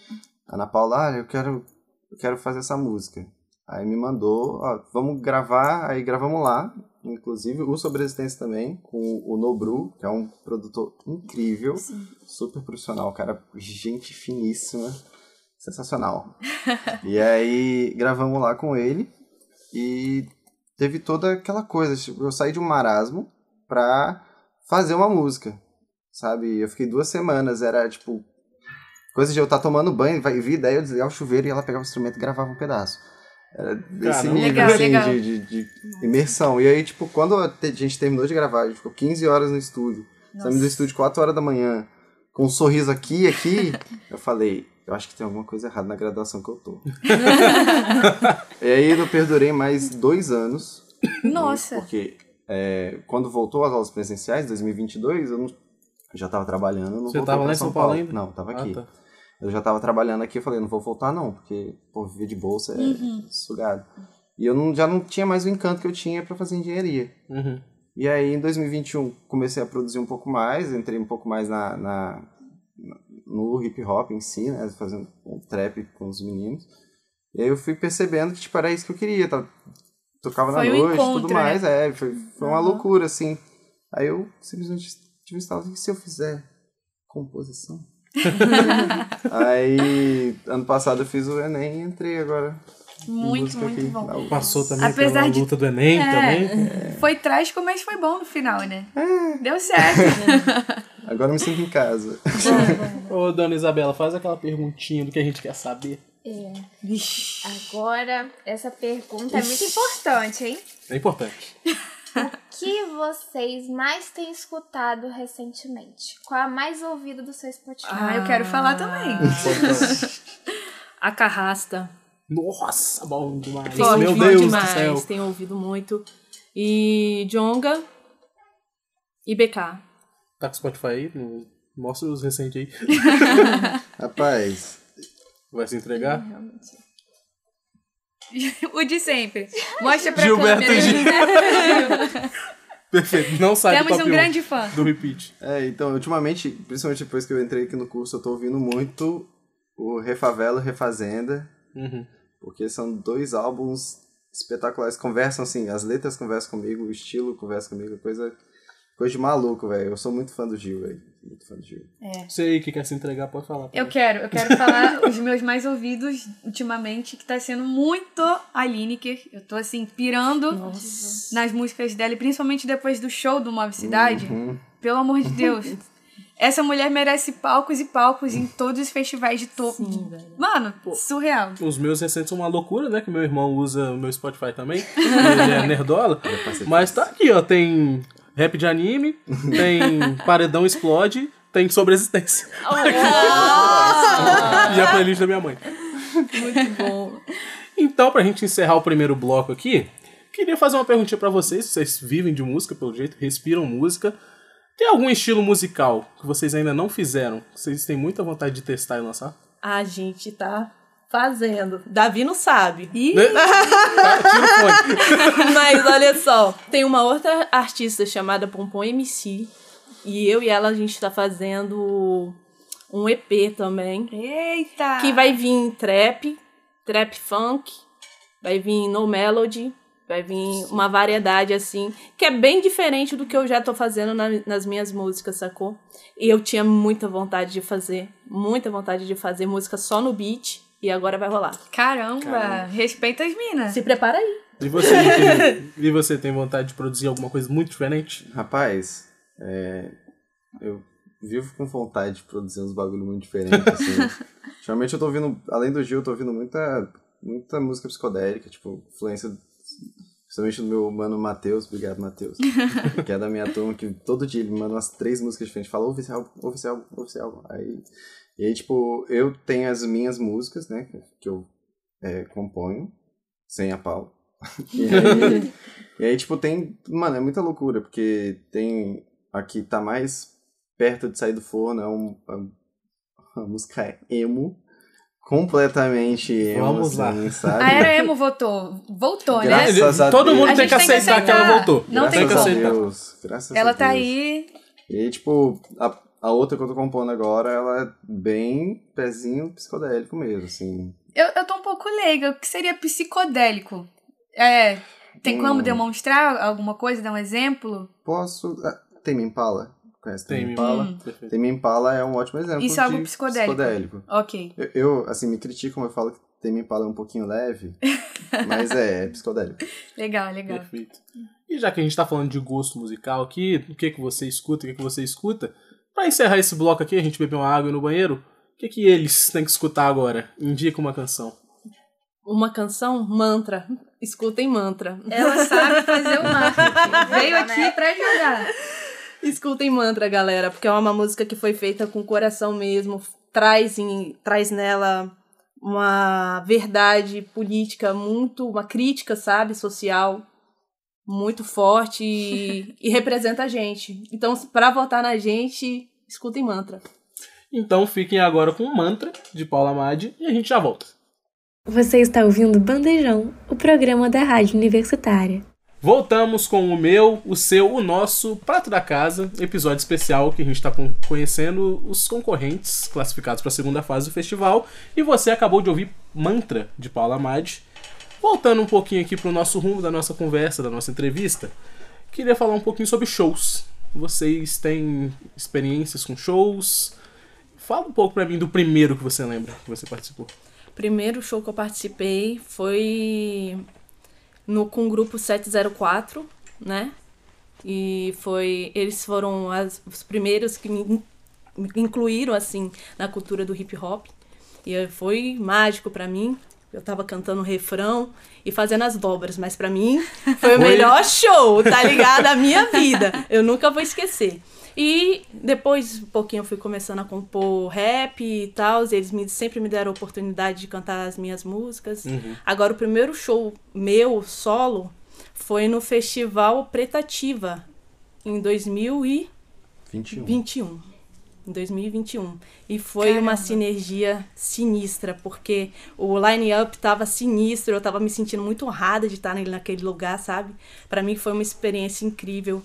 Speaker 8: A Ana Paula, ah, eu quero, eu quero fazer essa música. Aí me mandou, ó, vamos gravar, aí gravamos lá, inclusive o Sobre Resistência também, com o Nobru, que é um produtor incrível, super profissional, cara, gente finíssima, sensacional. e aí gravamos lá com ele e teve toda aquela coisa, tipo, eu saí de um marasmo pra fazer uma música, sabe? Eu fiquei duas semanas, era tipo coisa de eu estar tomando banho, vai vir ideia eu desligar o chuveiro e ela pegava o instrumento e gravava um pedaço. Era desse
Speaker 4: Caramba.
Speaker 8: nível
Speaker 5: Legal,
Speaker 8: assim,
Speaker 5: legal.
Speaker 8: De, de, de imersão. E aí, tipo, quando a te- gente terminou de gravar, a gente ficou 15 horas no estúdio. Saímos do estúdio 4 horas da manhã, com um sorriso aqui e aqui. eu falei, eu acho que tem alguma coisa errada na graduação que eu tô. e aí eu perdurei mais dois anos.
Speaker 5: Nossa.
Speaker 8: Porque é, quando voltou às aulas presenciais, 2022, eu não- eu já tava trabalhando.
Speaker 4: Você
Speaker 8: voltei
Speaker 4: tava
Speaker 8: pra
Speaker 4: lá em São Paulo ainda?
Speaker 8: Não, tava aqui.
Speaker 4: Ah, tá.
Speaker 8: Eu já tava trabalhando aqui, eu falei, não vou voltar não, porque, pô, viver de bolsa é sugado. E eu não, já não tinha mais o encanto que eu tinha pra fazer engenharia.
Speaker 4: Uhum.
Speaker 8: E aí, em 2021, comecei a produzir um pouco mais, entrei um pouco mais na- na- no hip hop em si, né, fazendo um trap com os meninos. E aí eu fui percebendo que, tipo, era isso que eu queria, tá? tocava
Speaker 5: Foi
Speaker 8: na noite e
Speaker 5: encontro,
Speaker 8: tudo
Speaker 5: né?
Speaker 8: mais, é, foi, foi uma
Speaker 5: Aham.
Speaker 8: loucura, assim. Aí eu simplesmente tive um estalo, e se eu fizer composição? aí, ano passado eu fiz o Enem e entrei agora.
Speaker 5: Muito, muito
Speaker 8: aqui,
Speaker 5: bom.
Speaker 4: Passou também
Speaker 5: Apesar
Speaker 4: pela
Speaker 5: de-
Speaker 4: luta do Enem
Speaker 5: É.
Speaker 4: também.
Speaker 5: Foi trágico, mas foi bom no final, né? Deu certo.
Speaker 8: Agora eu me sinto em casa.
Speaker 4: Ô, dona Isabela, faz aquela perguntinha do que a gente quer saber.
Speaker 6: É. Agora, essa pergunta é muito importante, hein?
Speaker 4: É importante.
Speaker 6: O que vocês mais têm escutado recentemente? Qual a mais ouvida do seu Spotify?
Speaker 5: Ah, eu quero falar também.
Speaker 7: A Carrasta.
Speaker 4: Nossa, bom demais.
Speaker 7: Tem
Speaker 4: Meu
Speaker 7: ouvido
Speaker 4: Deus
Speaker 7: demais,
Speaker 4: do céu.
Speaker 7: Tenho ouvido muito. E Jonga e BK.
Speaker 4: Tá com o Spotify aí? Mostra os recentes aí.
Speaker 8: Rapaz,
Speaker 4: Vai se entregar?
Speaker 5: o de sempre. Mostra pra
Speaker 4: Gilberto
Speaker 5: câmera.
Speaker 4: Gil. Perfeito. Não sai do
Speaker 5: Temos
Speaker 4: top
Speaker 5: um
Speaker 4: 1
Speaker 5: grande fã.
Speaker 4: do repeat.
Speaker 8: É, então, ultimamente, principalmente depois que eu entrei aqui no curso, eu tô ouvindo muito o Refavela e Refazenda,
Speaker 4: Uhum.
Speaker 8: porque são dois álbuns espetaculares. Conversam, assim, as letras conversam comigo, o estilo conversa comigo, coisa, coisa de maluco, velho. Eu sou muito fã do Gil, velho. Muito fã do Gil.
Speaker 4: Você aí que quer se entregar, pode falar.
Speaker 5: Eu quero, eu quero falar os meus mais ouvidos ultimamente, que tá sendo muito a Lineker. Eu tô assim, pirando nas músicas dela, e principalmente depois do show do Move Cidade. Pelo amor de Deus. Essa mulher merece palcos e palcos em todos os festivais de topo. Mano, surreal.
Speaker 4: Os meus recentes são uma loucura, né? Que meu irmão usa o meu Spotify também. Ele é nerdola. Mas tá aqui, ó. Tem rap de anime, tem Paredão Explode, tem Sobreexistência. e a playlist da minha mãe.
Speaker 7: Muito bom.
Speaker 4: Então, pra gente encerrar o primeiro bloco aqui, queria fazer uma perguntinha pra vocês. Vocês vivem de música, pelo jeito, respiram música. Tem algum estilo musical que vocês ainda não fizeram? que Vocês têm muita vontade de testar e lançar?
Speaker 7: A gente tá fazendo. Davi não sabe.
Speaker 5: Ih,
Speaker 4: Né?
Speaker 7: Mas olha só, tem uma outra artista chamada Pompom MC. E eu e ela a gente tá fazendo um EP também.
Speaker 5: eita!
Speaker 7: Que vai vir trap, trap funk, vai vir no melody, vai vir uma variedade assim, que é bem diferente do que eu já tô fazendo na- nas minhas músicas, sacou? E eu tinha muita vontade de fazer, muita vontade de fazer música só no beat, e agora vai rolar.
Speaker 5: Caramba, respeita as minas.
Speaker 7: Se prepara aí.
Speaker 4: E você, tem, e você tem vontade de produzir alguma coisa muito diferente?
Speaker 8: Rapaz, é, eu vivo com vontade de produzir uns bagulho muito diferentes, assim. Ultimamente eu tô ouvindo, além do Gil, eu tô ouvindo muita, muita música psicodélica, tipo, influência principalmente do meu mano Matheus, obrigado Matheus, que é da minha turma, que todo dia ele me manda umas três músicas diferentes, fala, ouve esse álbum. Aí, e aí, tipo, eu tenho as minhas músicas, né, que eu é, componho, sem a pau. E aí, e aí, tipo, tem. Mano, é muita loucura, porque tem. Aqui tá mais perto de sair do forno, é um, a, a música emo. Completamente emo,
Speaker 4: Vamos
Speaker 8: assim,
Speaker 4: lá.
Speaker 8: sabe?
Speaker 5: A Era Emo votou. Voltou, né?
Speaker 8: Graças a
Speaker 4: Todo mundo
Speaker 5: A
Speaker 4: tem que
Speaker 5: tem que
Speaker 4: aceitar que ela voltou.
Speaker 5: Não
Speaker 8: Graças
Speaker 5: tem como.
Speaker 4: aceitar.
Speaker 8: Deus. Graças
Speaker 5: Ela
Speaker 8: a
Speaker 5: tá
Speaker 8: Deus.
Speaker 5: aí.
Speaker 8: E aí, tipo, a, a outra que eu tô compondo agora, ela é bem pezinho psicodélico mesmo, assim.
Speaker 5: Eu, eu tô um pouco leiga. O que seria psicodélico? É. Tem
Speaker 8: Hum.
Speaker 5: como demonstrar alguma coisa, dar um exemplo?
Speaker 8: Posso. Ah, Tame Impala? Conhece
Speaker 4: Tem,
Speaker 8: Impala?
Speaker 5: Hum.
Speaker 4: Perfeito.
Speaker 8: Tame Impala é um ótimo exemplo.
Speaker 5: Isso é algo
Speaker 8: de
Speaker 5: psicodélico.
Speaker 8: psicodélico.
Speaker 5: Ok.
Speaker 8: Eu, eu, assim, me criticam, eu falo que Tame Impala é um pouquinho leve, mas é, é psicodélico.
Speaker 5: Legal, legal.
Speaker 4: Perfeito. E já que a gente tá falando de gosto musical aqui, o que que você escuta, o que que você escuta, pra encerrar esse bloco aqui, a gente beber uma água no banheiro, o que que eles têm que escutar agora? Indica uma canção.
Speaker 7: Uma canção, mantra. Escutem mantra.
Speaker 5: Ela sabe fazer o marketing. Veio
Speaker 6: Né?
Speaker 5: aqui pra ajudar.
Speaker 7: Escutem mantra, galera, porque é uma música que foi feita com o coração mesmo, traz, em, traz nela uma verdade política muito, uma crítica, sabe, social muito forte e, e representa a gente. Então, pra votar na gente, escutem mantra.
Speaker 4: Então fiquem agora com o Mantra, de Paula Madi, e a gente já volta.
Speaker 9: Você está ouvindo Bandejão, o programa da Rádio Universitária.
Speaker 4: Voltamos com o meu, o seu, o nosso Prato da Casa, episódio especial que a gente está conhecendo os concorrentes classificados para a segunda fase do festival. E você acabou de ouvir Mantra, de Paula Madi. Voltando um pouquinho aqui para o nosso rumo da nossa conversa, da nossa entrevista, queria falar um pouquinho sobre shows. Vocês têm experiências com shows? Fala um pouco para mim do primeiro que você lembra que você participou.
Speaker 7: primeiro show que eu participei foi no com o grupo 704, né? E foi eles foram as- os primeiros que me, in- me incluíram assim na cultura do hip hop. E foi mágico pra mim. Eu tava cantando o refrão e fazendo as dobras, mas pra mim foi o melhor show, tá ligado? Da minha vida. Eu nunca vou esquecer. E depois, um pouquinho, eu fui começando a compor rap e tal. e Eles me, sempre me deram a oportunidade de cantar as minhas músicas. Agora, o primeiro show meu, solo, foi no Festival Pretativa, em 2021.
Speaker 8: 21.
Speaker 7: Em 2021. E foi uma sinergia sinistra, porque o line-up tava sinistro, eu tava me sentindo muito honrada de estar naquele lugar, sabe? Pra mim foi uma experiência incrível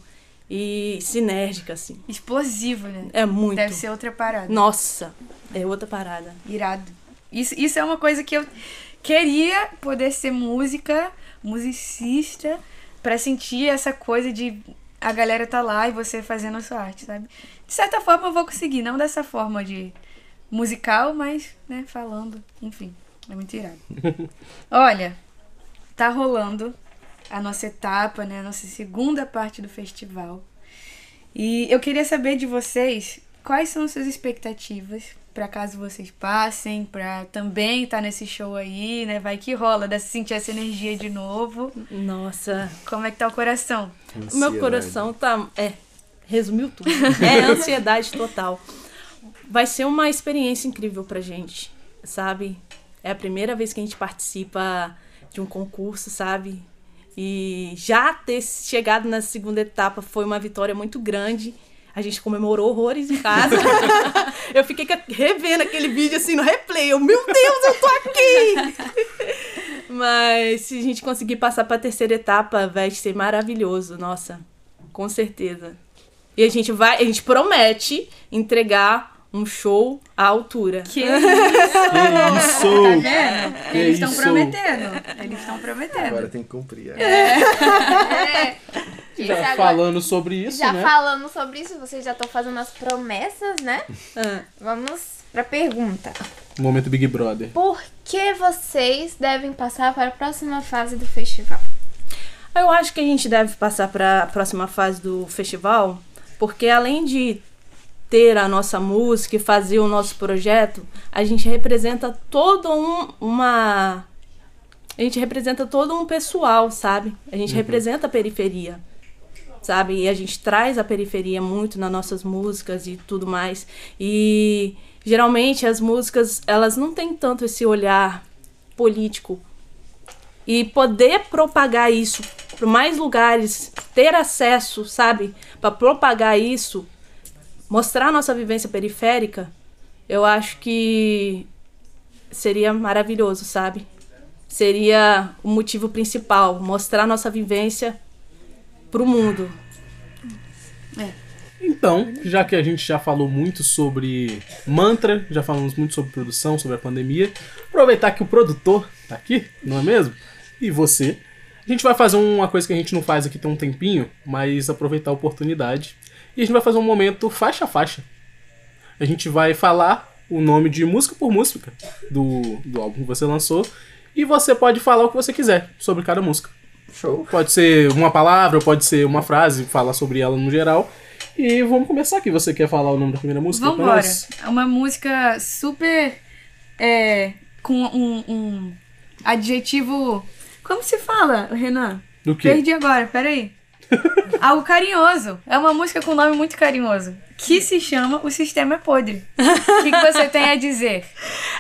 Speaker 7: e sinérgica, assim.
Speaker 5: Explosivo, né?
Speaker 7: É muito.
Speaker 5: Deve ser outra parada.
Speaker 7: Nossa, é outra parada.
Speaker 5: Irado. Isso, isso é uma coisa que eu queria poder ser música, musicista, pra sentir essa coisa de a galera tá lá e você fazendo a sua arte, sabe? De certa forma eu vou conseguir, não dessa forma de musical, mas, né, falando, enfim, é muito irado. Olha, tá rolando a nossa etapa, né, a nossa segunda parte do festival. E eu queria saber de vocês quais são as suas expectativas pra caso vocês passem, pra também estar nesse show aí, né? Vai que rola, dá sentir essa energia de novo.
Speaker 7: Nossa,
Speaker 5: Como é que tá o coração?
Speaker 7: o meu
Speaker 8: Ansiedade.
Speaker 7: coração tá. É, resumiu tudo. É ansiedade total. Vai ser uma experiência incrível pra gente, sabe? É a primeira vez que a gente participa de um concurso, sabe? E já ter chegado na segunda etapa foi uma vitória muito grande. A gente comemorou horrores em casa. eu fiquei revendo aquele vídeo assim no replay. Eu, meu Deus, eu tô aqui! Mas se a gente conseguir passar pra terceira etapa, vai ser maravilhoso, nossa. Com certeza. E a gente vai, a gente promete entregar um show à altura.
Speaker 5: Que isso!
Speaker 4: Que isso!
Speaker 5: Tá vendo?
Speaker 4: Que
Speaker 5: Eles estão prometendo. Eles estão prometendo.
Speaker 8: Agora tem que cumprir. é.
Speaker 6: É. Esse
Speaker 4: Já
Speaker 6: agora-
Speaker 4: falando sobre isso,
Speaker 6: já
Speaker 4: né?
Speaker 6: falando sobre isso, vocês já estão fazendo as promessas, né?
Speaker 7: Ah,
Speaker 6: Vamos pra pergunta.
Speaker 4: Momento Big Brother.
Speaker 6: Por que vocês devem passar para a próxima fase do festival?
Speaker 7: Eu acho que a gente deve passar para a próxima fase do festival, porque além de ter a nossa música e fazer o nosso projeto, a gente representa todo um, uma a gente representa todo um pessoal, sabe? A gente representa a periferia. Sabe? E a gente traz a periferia muito nas nossas músicas e tudo mais. E geralmente as músicas, elas não têm tanto esse olhar político e poder propagar isso para mais lugares, ter acesso, sabe, para propagar isso, mostrar nossa vivência periférica, eu acho que seria maravilhoso, sabe? Seria o motivo principal, mostrar nossa vivência pro mundo.
Speaker 4: Então, já que a gente já falou muito sobre mantra, já falamos muito sobre produção, sobre a pandemia, aproveitar que o produtor tá aqui, não é mesmo? E você. A gente vai fazer uma coisa que a gente não faz aqui tem um tempinho, mas aproveitar a oportunidade. E a gente vai fazer um momento faixa a faixa. A gente vai falar o nome de música por música do, do álbum que você lançou. E você pode falar o que você quiser sobre cada música.
Speaker 8: Show.
Speaker 4: Pode ser uma palavra, pode ser uma frase, falar sobre ela no geral. E vamos começar aqui. Você quer falar o nome da primeira música?
Speaker 5: Vambora.
Speaker 4: nós?
Speaker 5: É uma música super. É, com um, um adjetivo. Como se fala, Renan?
Speaker 4: Do quê?
Speaker 5: Perdi agora, peraí. Algo carinhoso. É uma música com nome muito carinhoso. Que se chama O Sistema é Podre. O que, que você tem a dizer?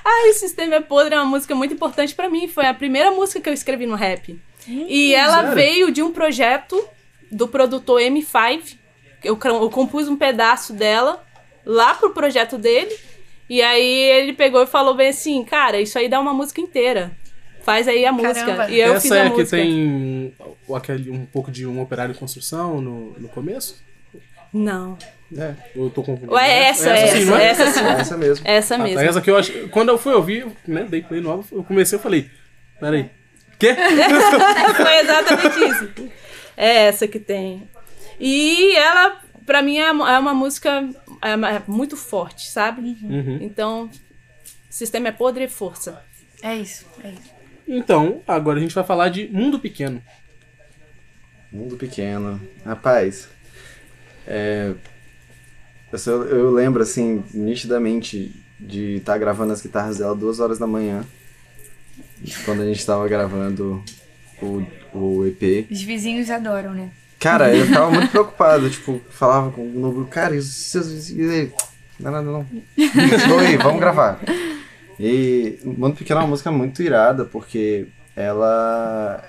Speaker 7: Ah, o Sistema é Podre é uma música muito importante pra mim. Foi a primeira música que eu escrevi no rap. e ela
Speaker 4: sério?
Speaker 7: veio de um projeto do produtor M5. Eu, eu compus um pedaço dela lá pro projeto dele. E aí ele pegou e falou bem assim, cara, isso aí dá uma música inteira. Faz aí a música.
Speaker 5: Caramba.
Speaker 7: E eu
Speaker 4: Essa
Speaker 7: fiz
Speaker 4: é
Speaker 7: a
Speaker 4: a que
Speaker 7: música.
Speaker 4: tem aquele, um pouco de um operário em construção no, no começo?
Speaker 7: Não.
Speaker 4: É, eu tô confundindo.
Speaker 7: Ué,
Speaker 4: né?
Speaker 7: essa,
Speaker 4: essa, sim,
Speaker 7: essa,
Speaker 4: não é?
Speaker 7: essa sim.
Speaker 8: É essa mesmo.
Speaker 7: Essa
Speaker 4: Ah, tá,
Speaker 7: mesmo.
Speaker 4: essa que eu acho. Quando eu fui ouvir, né, dei play nova, eu comecei e falei, peraí. Quê?
Speaker 7: Foi exatamente isso. É essa que tem. E ela, pra mim, é uma é uma música é é muito forte, sabe?
Speaker 4: Uhum.
Speaker 7: Então, sistema é podre e força.
Speaker 5: É isso, é isso.
Speaker 4: Então, agora a gente vai falar de Mundo Pequeno.
Speaker 8: Mundo pequeno. Rapaz, é, eu, eu lembro, assim, nitidamente de estar gravando as guitarras dela duas horas da manhã. Quando a gente tava gravando o, o EP.
Speaker 5: Os vizinhos adoram, né?
Speaker 8: Cara, eu ficava muito preocupado, tipo, falava com o Nubro, cara, e vizinhos aí? Não, não, não, não. Estou aí, vamos gravar. E Mundo Pequeno é uma música muito irada, porque ela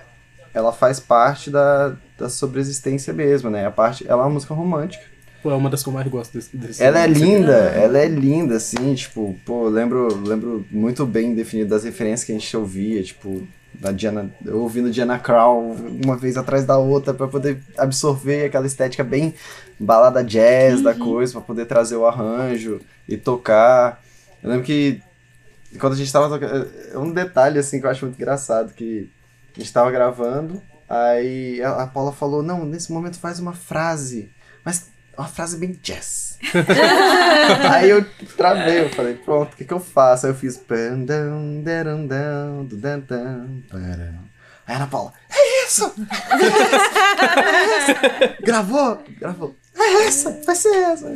Speaker 8: ela faz parte da, da sobreexistência mesmo, né? A parte, ela é uma música romântica.
Speaker 4: Pô, é uma das que eu mais gosto desse. desse
Speaker 8: Ela é linda, ela é linda, assim, tipo, pô, eu lembro, lembro muito bem definido das referências que a gente ouvia, tipo, da Diana, eu ouvindo Diana Krall uma vez atrás da outra pra poder absorver aquela estética bem balada jazz da coisa, pra poder trazer o arranjo e tocar. Eu lembro que quando a gente tava tocando, é um detalhe assim que eu acho muito engraçado que a gente tava gravando, aí a a Paula falou: "Não, nesse momento faz uma frase, mas uma frase bem jazz". Aí eu travei, eu falei, pronto, o que, que eu faço? Aí eu fiz. Aí a Ana Paula, é isso! É essa! Gravou? Gravou. É essa! Vai ser essa!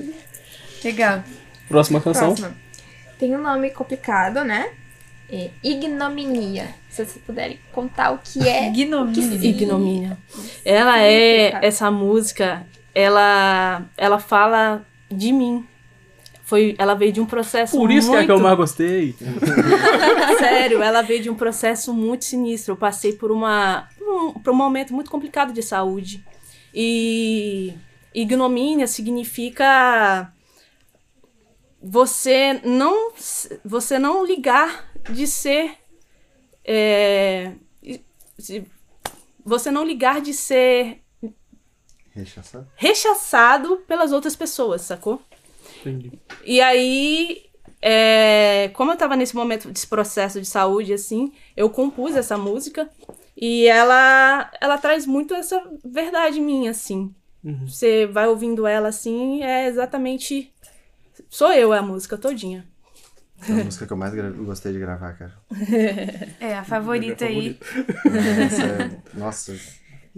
Speaker 5: Legal.
Speaker 4: Próxima canção.
Speaker 6: Próxima. Tem um nome complicado, né? É ignominia. Se vocês puderem contar o que é.
Speaker 5: Ignomínia.
Speaker 7: Ignomínia. Ela é essa música, ela ela fala de mim. Foi, ela veio de um processo
Speaker 4: Por isso que é que eu
Speaker 7: muito-
Speaker 4: mais gostei.
Speaker 7: Sério, ela veio de um processo muito sinistro. Eu passei por uma por um, por um momento muito complicado de saúde. E ignomínia significa você não você não ligar de ser é, você não ligar de ser
Speaker 8: Rechaçado?
Speaker 7: rechaçado pelas outras pessoas, sacou?
Speaker 4: Entendi.
Speaker 7: E aí, é, como eu tava nesse momento desse processo de saúde, assim, eu compus essa música e ela, ela traz muito essa verdade minha, assim. Você vai ouvindo ela assim, é exatamente. Sou eu, é a música todinha.
Speaker 8: É a música que eu mais gostei de gravar, cara.
Speaker 5: É, a favorita aí.
Speaker 8: É- Nossa,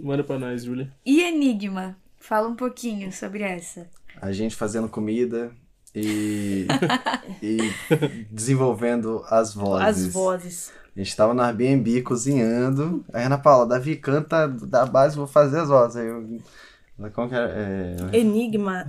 Speaker 4: Manda pra nós, Julia.
Speaker 5: E Enigma? Fala um pouquinho sobre essa.
Speaker 8: a gente fazendo comida e, e desenvolvendo as vozes.
Speaker 7: As vozes.
Speaker 8: A gente tava no Airbnb cozinhando. Aí a Ana Paula, Davi, canta da base, vou fazer as vozes. Aí eu. Como que era? É...
Speaker 7: Enigma.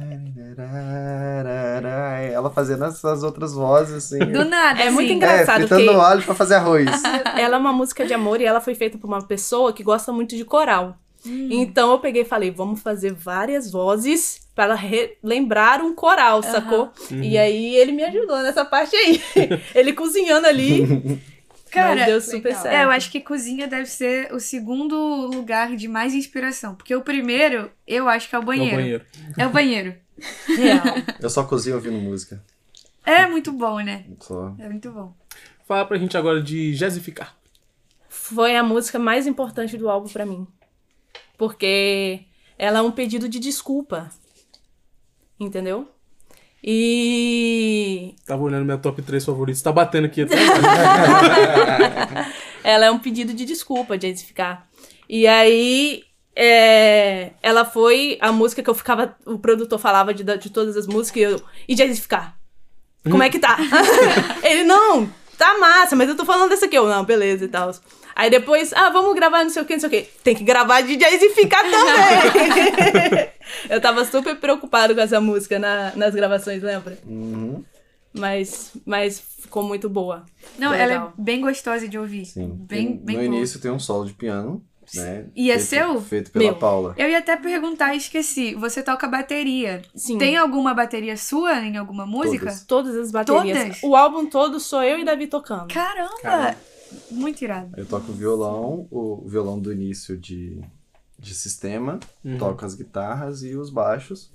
Speaker 8: Aí Ela fazendo essas outras vozes, assim.
Speaker 5: Do nada,
Speaker 7: É muito
Speaker 5: assim.
Speaker 7: engraçado.
Speaker 8: É, fritando
Speaker 7: que-
Speaker 8: óleo pra fazer arroz.
Speaker 7: Ela é uma música de amor e ela foi feita por uma pessoa que gosta muito de coral. Então eu peguei e falei, vamos fazer várias vozes para lembrar um coral, sacou? E aí ele me ajudou nessa parte aí. ele cozinhando ali.
Speaker 5: Cara,
Speaker 7: Mas deu super
Speaker 6: legal.
Speaker 7: certo.
Speaker 5: É, eu acho que cozinha deve ser o segundo lugar de mais inspiração. Porque o primeiro, eu acho que é o
Speaker 4: É o
Speaker 5: banheiro.
Speaker 4: banheiro.
Speaker 5: É o banheiro.
Speaker 7: Real.
Speaker 8: Eu só cozinho ouvindo música.
Speaker 5: É muito bom, né?
Speaker 8: Só.
Speaker 5: É muito bom.
Speaker 4: Fala pra gente agora de Jazzificar.
Speaker 7: Foi a música mais importante do álbum pra mim. Porque ela é um pedido de desculpa. Entendeu? E
Speaker 4: Tava olhando minha top 3 favoritos. Tá batendo aqui
Speaker 7: ela é um pedido de desculpa, de ficar. E aí, é, ela foi a música que eu ficava. O produtor falava de, de todas as músicas e eu. E de ficar. Como é que tá? Ele, não, tá massa, mas eu tô falando dessa aqui. Eu, não, beleza e tal. Aí depois, ah, vamos gravar não sei o que, não sei o que. Tem que gravar de jazzificar também. eu tava super preocupado com essa música na- nas gravações, lembra?
Speaker 8: Uhum.
Speaker 7: Mas, mas ficou muito boa.
Speaker 5: Não, ela é bem gostosa de ouvir.
Speaker 8: Sim.
Speaker 5: Bem,
Speaker 8: Tem-
Speaker 5: bem
Speaker 8: no
Speaker 5: boa.
Speaker 8: início tem um solo de piano, né?
Speaker 5: E é
Speaker 8: feito,
Speaker 5: seu?
Speaker 8: Feito pela
Speaker 7: Meu.
Speaker 8: Paula.
Speaker 5: Eu ia até perguntar e esqueci. Você toca bateria.
Speaker 7: Sim.
Speaker 5: Tem alguma bateria sua em alguma música?
Speaker 8: Todas.
Speaker 7: Todas as baterias.
Speaker 5: Todas?
Speaker 7: O álbum todo sou eu e Davi tocando.
Speaker 5: Caramba!
Speaker 4: Caramba.
Speaker 5: Muito irado.
Speaker 8: Eu toco violão, o violão do início de, de sistema,
Speaker 4: Uhum.
Speaker 8: toco as guitarras e os baixos.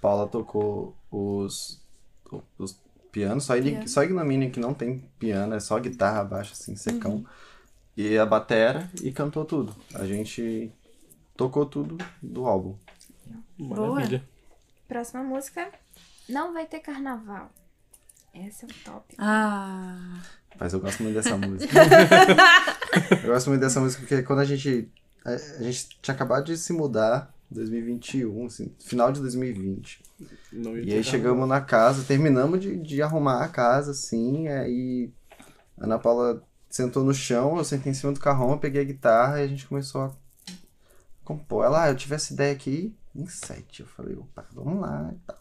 Speaker 8: Paula tocou os, os pianos, só,
Speaker 5: Piano.
Speaker 8: só ignomínio que não tem piano, é só guitarra, baixo, assim, secão. E a batera e cantou tudo. A gente tocou tudo do álbum.
Speaker 4: Maravilha.
Speaker 6: Próxima música. Não vai ter carnaval. Esse é o top.
Speaker 5: Ah.
Speaker 8: Mas eu gosto muito dessa música. eu gosto muito dessa música porque quando a gente. A, a gente tinha acabado de se mudar, 2021, assim, final de 2020.
Speaker 4: Não ia
Speaker 8: E aí chegamos na casa, terminamos de, de arrumar a casa, assim, aí a Ana Paula sentou no chão, eu sentei em cima do carrão, eu peguei a guitarra e a gente começou a compor. Ela, ah, eu tive essa ideia aqui em sete. Eu falei, opa, vamos lá e tal.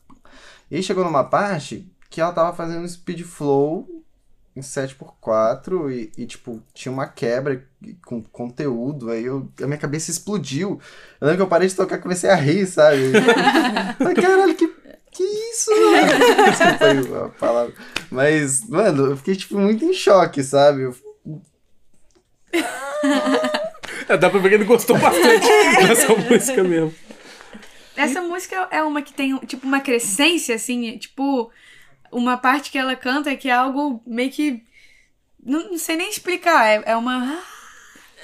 Speaker 8: E aí chegou numa parte que ela tava fazendo um speed flow em 7x4 e, e, tipo, tinha uma quebra com conteúdo, aí eu, a minha cabeça explodiu. Eu lembro que eu parei de tocar e comecei a rir, sabe? Falei, caralho, que, que isso? mano?" Desculpa aí a palavra. Mas, mano, eu fiquei, tipo, muito em choque, sabe? Eu-
Speaker 4: É, dá pra ver que ele gostou bastante dessa música mesmo.
Speaker 5: Essa música é uma que tem, tipo, uma crescência, assim, tipo, uma parte que ela canta que é algo meio que. Não, não sei nem explicar. É, é uma.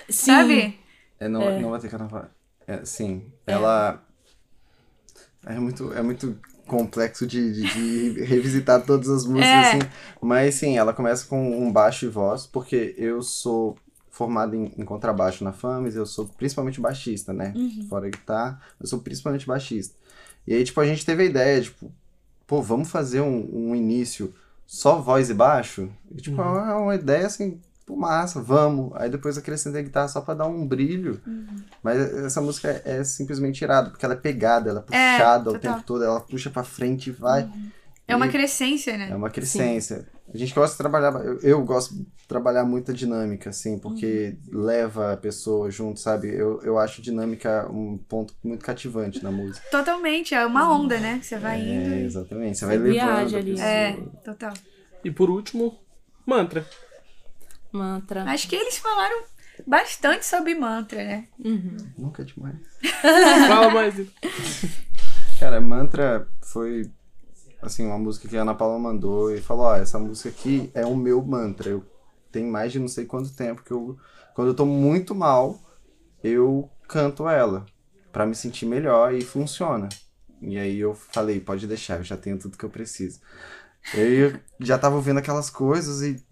Speaker 7: Sim.
Speaker 5: Sabe?
Speaker 8: É, não, não vai ter carnaval. É, sim, ela. É muito, é muito complexo de, de, de revisitar todas as músicas,
Speaker 5: É.
Speaker 8: assim. Mas sim, ela começa com um baixo e voz, porque eu sou formado em, em contrabaixo na FAMES, eu sou principalmente baixista, né? Fora guitarra, eu sou principalmente baixista. E aí, tipo, a gente teve a ideia, tipo, pô, vamos fazer um, um início só voz e baixo? E, tipo, é uma- ideia assim, pô, massa, vamos. Aí depois acrescentei a guitarra só pra dar um brilho. Mas essa música é, é simplesmente irada, porque ela é pegada, ela é
Speaker 5: É,
Speaker 8: puxada o
Speaker 5: total.
Speaker 8: tempo todo, ela puxa pra frente e vai.
Speaker 5: É uma crescência, né?
Speaker 8: é uma crescência. A gente gosta de trabalhar, eu, eu gosto de trabalhar muita dinâmica, assim, porque leva a pessoa junto, sabe? Eu, eu acho dinâmica um ponto muito cativante na música.
Speaker 5: Totalmente. É uma onda, né? Você vai indo.
Speaker 8: É,
Speaker 5: e-
Speaker 8: exatamente. Você vai levando
Speaker 7: ali.
Speaker 5: É, total.
Speaker 4: E por último, mantra.
Speaker 7: Mantra.
Speaker 5: Acho que eles falaram bastante sobre mantra, né?
Speaker 8: Nunca é demais.
Speaker 4: Fala mais.
Speaker 8: Cara, Mantra foi, assim, uma música que a Ana Paula mandou e falou, ó, essa música aqui é o meu mantra. Eu tenho mais de não sei quanto tempo que eu, quando eu tô muito mal, eu canto ela pra me sentir melhor e funciona. E aí eu falei, pode deixar, eu já tenho tudo que eu preciso. Eu já tava ouvindo aquelas coisas e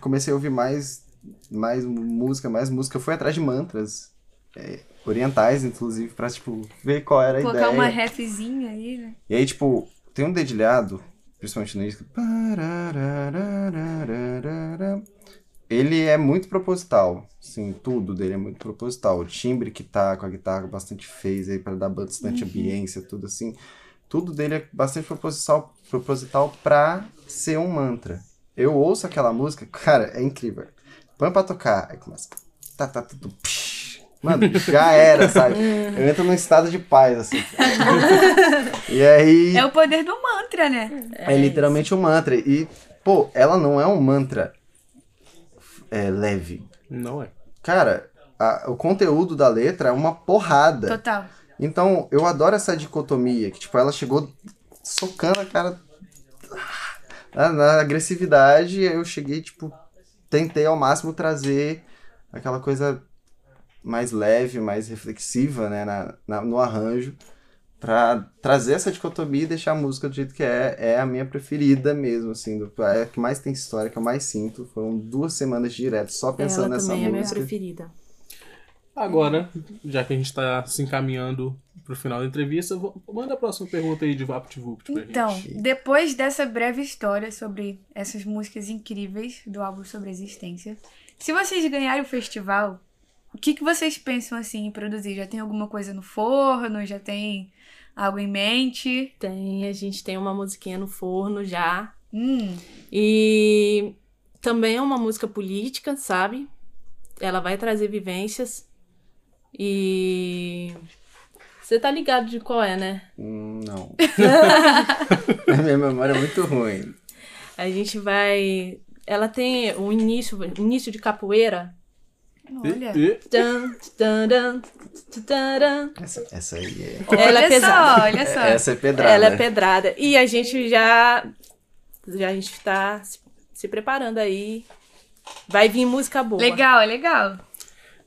Speaker 8: comecei a ouvir mais, mais música, mais música. Eu fui atrás de mantras é, orientais, inclusive, pra, tipo, ver qual era a
Speaker 5: Colocar
Speaker 8: ideia.
Speaker 5: uma refzinha aí, né?
Speaker 8: E aí, tipo, tem um dedilhado, principalmente no disco. Ele é muito proposital. Sim, tudo dele é muito proposital. O timbre que tá com a guitarra bastante fez aí pra dar bastante ambiência, tudo assim. Tudo dele é bastante proposital, proposital pra ser um mantra. Eu ouço aquela música, cara, é incrível. Põe pra tocar, aí começa. Tá, tá, tudo. Mano, já era, sabe? Eu entro num estado de paz, assim. E aí.
Speaker 5: É o poder do mantra, né?
Speaker 8: É literalmente um mantra. E, pô, ela não é um mantra é, leve.
Speaker 4: Não é.
Speaker 8: Cara, a- o conteúdo da letra é uma porrada.
Speaker 5: Total.
Speaker 8: Então, eu adoro essa dicotomia, que, tipo, ela chegou socando a cara na, na agressividade. Eu cheguei, tipo, tentei ao máximo trazer aquela coisa mais leve, mais reflexiva, né, na, na- no arranjo, pra trazer essa dicotomia e deixar a música do jeito que é. É a minha preferida mesmo, assim, do, é a que mais tem história, que eu mais sinto. Foram duas semanas direto só pensando
Speaker 7: Ela
Speaker 8: nessa
Speaker 7: também é a minha
Speaker 8: música.
Speaker 7: preferida.
Speaker 4: Agora, já que a gente tá se encaminhando pro final da entrevista, vou- manda a próxima pergunta aí de VaptVupt pra
Speaker 5: Então,
Speaker 4: gente.
Speaker 5: depois dessa breve história sobre essas músicas incríveis do álbum Sobre Existência, se vocês ganharem o festival, o que, que vocês pensam assim em produzir? Já tem alguma coisa no forno? Já tem algo em mente?
Speaker 7: Tem, a gente tem uma musiquinha no forno já.
Speaker 5: Hum,
Speaker 7: E também é uma música política, sabe? Ela vai trazer vivências. E. Você tá ligado de qual é, né?
Speaker 8: Hum, não. a minha memória é muito ruim.
Speaker 7: A gente vai. Ela tem um início, início de capoeira.
Speaker 5: Olha.
Speaker 8: Essa, essa aí é.
Speaker 7: Ela é
Speaker 5: olha
Speaker 7: pesada.
Speaker 5: só, olha só.
Speaker 8: Essa é pedrada.
Speaker 7: Ela é pedrada. E a gente já. Já a gente tá se, se preparando aí. Vai vir música boa.
Speaker 5: Legal, legal.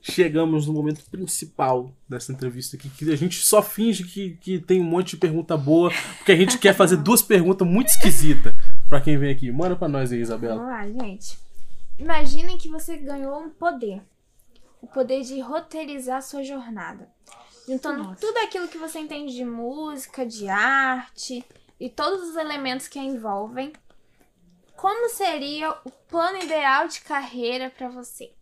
Speaker 4: Chegamos no momento principal dessa entrevista aqui, que a gente só finge que, que tem um monte de pergunta boa, porque a gente quer fazer duas perguntas muito esquisitas pra quem vem aqui. Manda pra nós aí, Isabela.
Speaker 6: Vamos lá, gente. Imaginem que você ganhou um poder. O poder de roteirizar a sua jornada. Juntando
Speaker 5: Nossa.
Speaker 6: tudo aquilo que você entende de música, de arte e todos os elementos que a envolvem. Como seria o plano ideal de carreira pra você?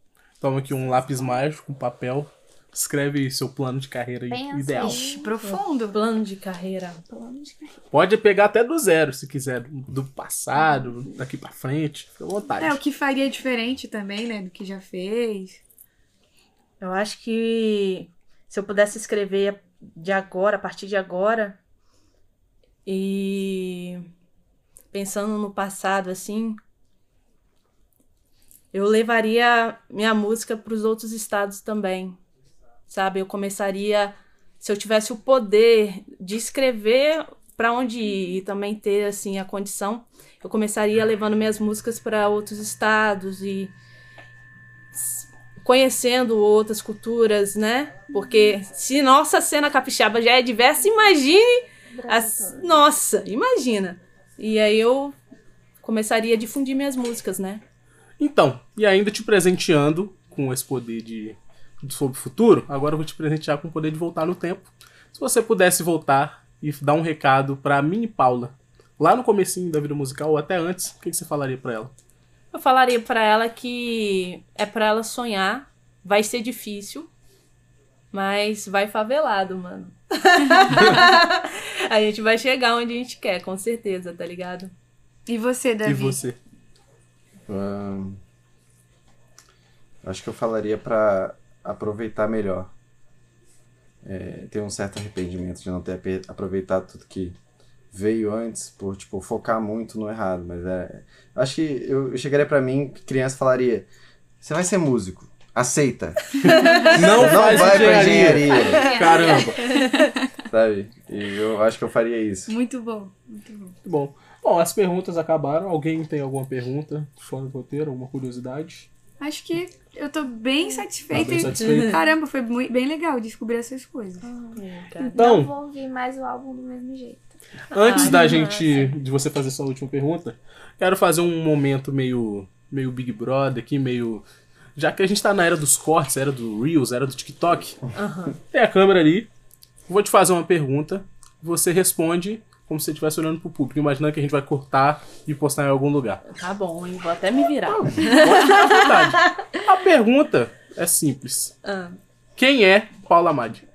Speaker 4: Toma aqui um lápis mágico, um papel. Escreve seu plano de carreira
Speaker 6: Pensa
Speaker 4: ideal.
Speaker 5: Ixi, profundo.
Speaker 7: Plano de carreira.
Speaker 6: Plano de carreira.
Speaker 4: Pode pegar até do zero, se quiser. Do passado, daqui pra frente. Fica à vontade.
Speaker 5: É, o que faria diferente também, né? Do que já fez.
Speaker 7: Eu acho que se eu pudesse escrever de agora, a partir de agora, e pensando no passado, assim, eu levaria minha música para os outros estados também, sabe? Eu começaria, se eu tivesse o poder de escrever para onde ir e também ter assim a condição, eu começaria levando minhas músicas para outros estados e conhecendo outras culturas, né? Porque se nossa cena capixaba já é diversa, imagine as... Nossa, imagina. E aí eu começaria a difundir minhas músicas, né?
Speaker 4: Então, e ainda te presenteando com esse poder de, de sobre o futuro, agora eu vou te presentear com o poder de voltar no tempo. Se você pudesse voltar e dar um recado pra Mini Paula, lá no comecinho da vida musical ou até antes, o que, que você falaria pra ela?
Speaker 7: Eu falaria pra ela que é pra ela sonhar, vai ser difícil, mas vai favelado, mano. a gente vai chegar onde a gente quer, com certeza, tá ligado?
Speaker 5: E você, Davi?
Speaker 4: E você?
Speaker 8: Ahn, acho que eu falaria pra aproveitar melhor. É, ter um certo arrependimento de não ter aproveitado tudo que veio antes, por tipo, focar muito no errado. Mas é. Acho que eu, eu chegaria pra mim, criança, e falaria: Você vai ser músico, aceita.
Speaker 4: Não,
Speaker 8: Não
Speaker 4: faz
Speaker 8: vai pra
Speaker 4: engenharia.
Speaker 8: engenharia.
Speaker 4: Caramba.
Speaker 8: Sabe? E eu acho que eu faria isso.
Speaker 5: Muito bom, muito bom.
Speaker 4: Muito bom. Bom, as perguntas acabaram. Alguém tem alguma pergunta fora do roteiro, alguma curiosidade?
Speaker 5: Acho que eu tô bem satisfeita.
Speaker 4: Tá bem
Speaker 5: e-
Speaker 4: satisfeita?
Speaker 5: Caramba, foi bem legal descobrir essas coisas.
Speaker 4: Então,
Speaker 6: Não vou ouvir mais o álbum do mesmo jeito.
Speaker 4: Antes
Speaker 7: Ai,
Speaker 4: da gente, de você fazer sua última pergunta, quero fazer um momento meio, meio Big Brother aqui, meio. Já que a gente tá na era dos cortes, era do Reels, era do TikTok, tem a câmera ali. Vou te fazer uma pergunta, você responde como se você estivesse olhando pro público, imaginando que a gente vai cortar e postar em algum lugar.
Speaker 7: Tá bom, hein? Vou até me virar.
Speaker 4: Pode ficar à vontade. A pergunta é simples.
Speaker 7: Ah.
Speaker 4: Quem é Paula Madi?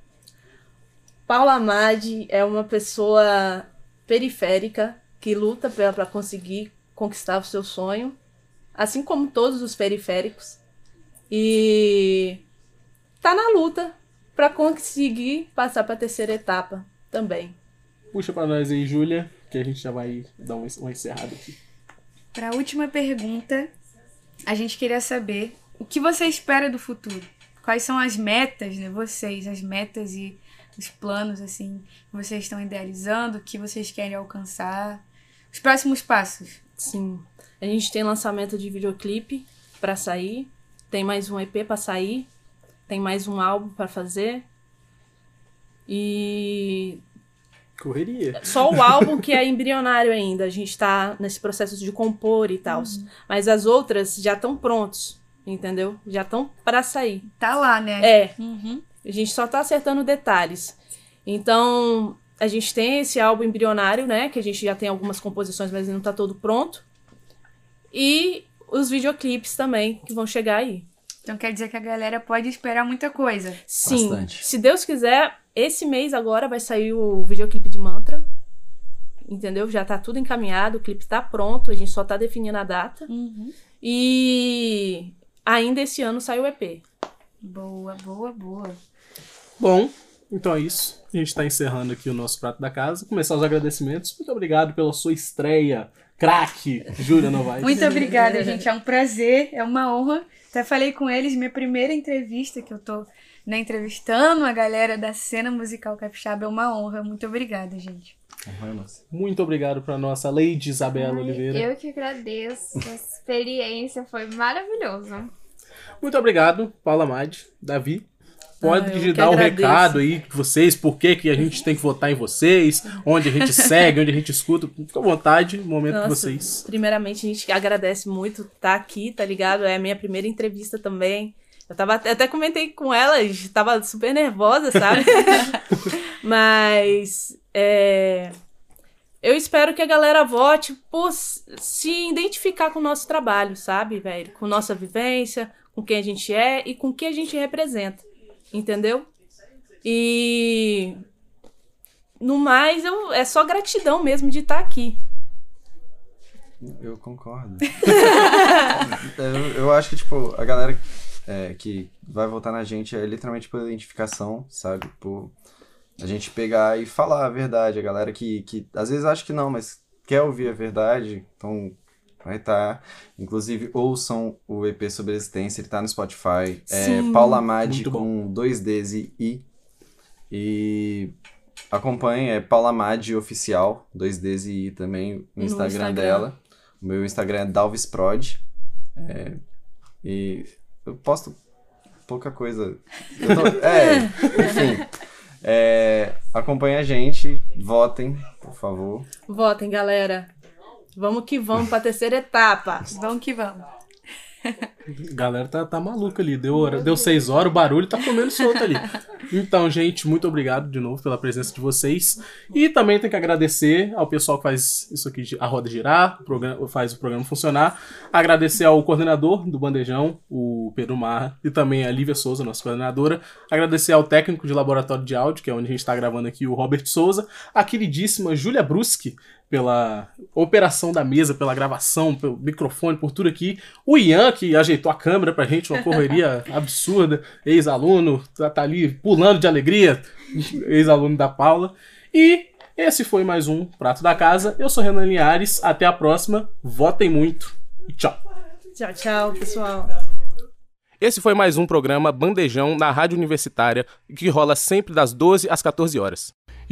Speaker 7: Paula Amadi é uma pessoa periférica que luta para conseguir conquistar o seu sonho, assim como todos os periféricos. E tá na luta para conseguir passar para a terceira etapa também.
Speaker 4: Puxa pra nós aí, Júlia, que a gente já vai dar uma uma encerrada aqui.
Speaker 5: Para a última pergunta, a gente queria saber o que você espera do futuro. Quais são as metas, né? Vocês, as metas e os planos, assim, que vocês estão idealizando, que vocês querem alcançar. Os próximos passos.
Speaker 7: Sim. A gente tem lançamento de videoclipe pra sair. Tem mais um EP pra sair. Tem mais um álbum pra fazer. E
Speaker 4: Correria.
Speaker 7: só o álbum que é embrionário ainda. A gente tá nesse processo de compor e tal. Mas as outras já estão prontos, entendeu? Já estão pra sair.
Speaker 5: Tá lá, né?
Speaker 7: É,
Speaker 5: Uhum.
Speaker 7: A gente só tá acertando detalhes. Então, a gente tem esse álbum embrionário, né? Que a gente já tem algumas composições, mas não tá todo pronto. E os videoclipes também, que vão chegar aí.
Speaker 5: Então quer dizer que a galera pode esperar muita coisa.
Speaker 7: Sim,
Speaker 2: Bastante.
Speaker 7: se Deus quiser, esse mês agora vai sair o videoclipe de Mantra. Entendeu? Já tá tudo encaminhado, o clipe tá pronto, a gente só tá definindo a data. E ainda esse ano sai o EP.
Speaker 5: Boa, boa, boa.
Speaker 4: Bom, então é isso. A gente está encerrando aqui o nosso prato da casa. Começar os agradecimentos. Muito obrigado pela sua estreia, craque, Júlia Novaes.
Speaker 5: Muito obrigada, gente. É um prazer, é uma honra. Até falei com eles, minha primeira entrevista que eu tô né, entrevistando a galera da cena musical capixaba é uma honra. Muito obrigada, gente.
Speaker 4: Muito obrigado para nossa Lady Isabela
Speaker 6: Ai,
Speaker 4: Oliveira.
Speaker 6: Eu que agradeço. A experiência foi maravilhosa.
Speaker 4: Muito obrigado, Paula Madi, Davi. Pode
Speaker 7: Ah,
Speaker 4: dar o recado aí, vocês, por que, que a gente tem que votar em vocês, onde a gente segue, onde a gente escuta. Fica à vontade, momento
Speaker 7: Nossa,
Speaker 4: de vocês.
Speaker 7: Primeiramente, a gente agradece muito estar aqui, tá ligado? É a minha primeira entrevista também. Eu tava eu até comentei com ela, a gente tava super nervosa, sabe? Mas é, eu espero que a galera vote por se identificar com o nosso trabalho, sabe, velho? Com nossa vivência, com quem a gente é e com o que a gente representa. Entendeu? E no mais, eu, é só gratidão mesmo de estar aqui.
Speaker 8: Eu concordo. eu, eu acho que, tipo, a galera é, que vai votar na gente é literalmente por identificação, sabe? Por a gente pegar e falar a verdade. A galera que, que às vezes acha que não, mas quer ouvir a verdade, então vai estar. Inclusive, ouçam o EP sobre existência, ele tá no Spotify. É
Speaker 7: Sim.
Speaker 8: Paula Madi com dois Ds e I. E acompanhe, é Paula Madi Oficial, dois Ds e I também no Instagram,
Speaker 7: Instagram.
Speaker 8: dela. O meu Instagram é DalvisProd. É, e eu posto pouca coisa. Tô- é, enfim. É, acompanhe a gente, votem, por favor.
Speaker 7: Votem, galera. Vamos que vamos pra terceira etapa.
Speaker 5: Vamos que vamos.
Speaker 4: A galera tá, tá maluca ali. Deu, hora, deu seis horas, o barulho tá comendo solto ali. Então, gente, muito obrigado de novo pela presença de vocês. E também tem que agradecer ao pessoal que faz isso aqui, a roda girar, o programa, faz o programa funcionar. Agradecer ao coordenador do Bandejão, o Pedro Marra, e também a Lívia Souza, nossa coordenadora. Agradecer ao técnico de laboratório de áudio, que é onde a gente está gravando aqui, o Robert Souza. A queridíssima Júlia Bruschi, pela operação da mesa, pela gravação, pelo microfone, por tudo aqui. O Ian, que ajeitou a câmera pra gente, uma correria absurda. Ex-aluno, tá, tá ali pulando de alegria. Ex-aluno da Paula. E esse foi mais um Prato da Casa. Eu sou Renan Linhares. Até a próxima. Votem muito. E tchau.
Speaker 7: Tchau, tchau, pessoal.
Speaker 4: Esse foi mais um programa Bandejão na Rádio Universitária, que rola sempre das 12 às 14 horas.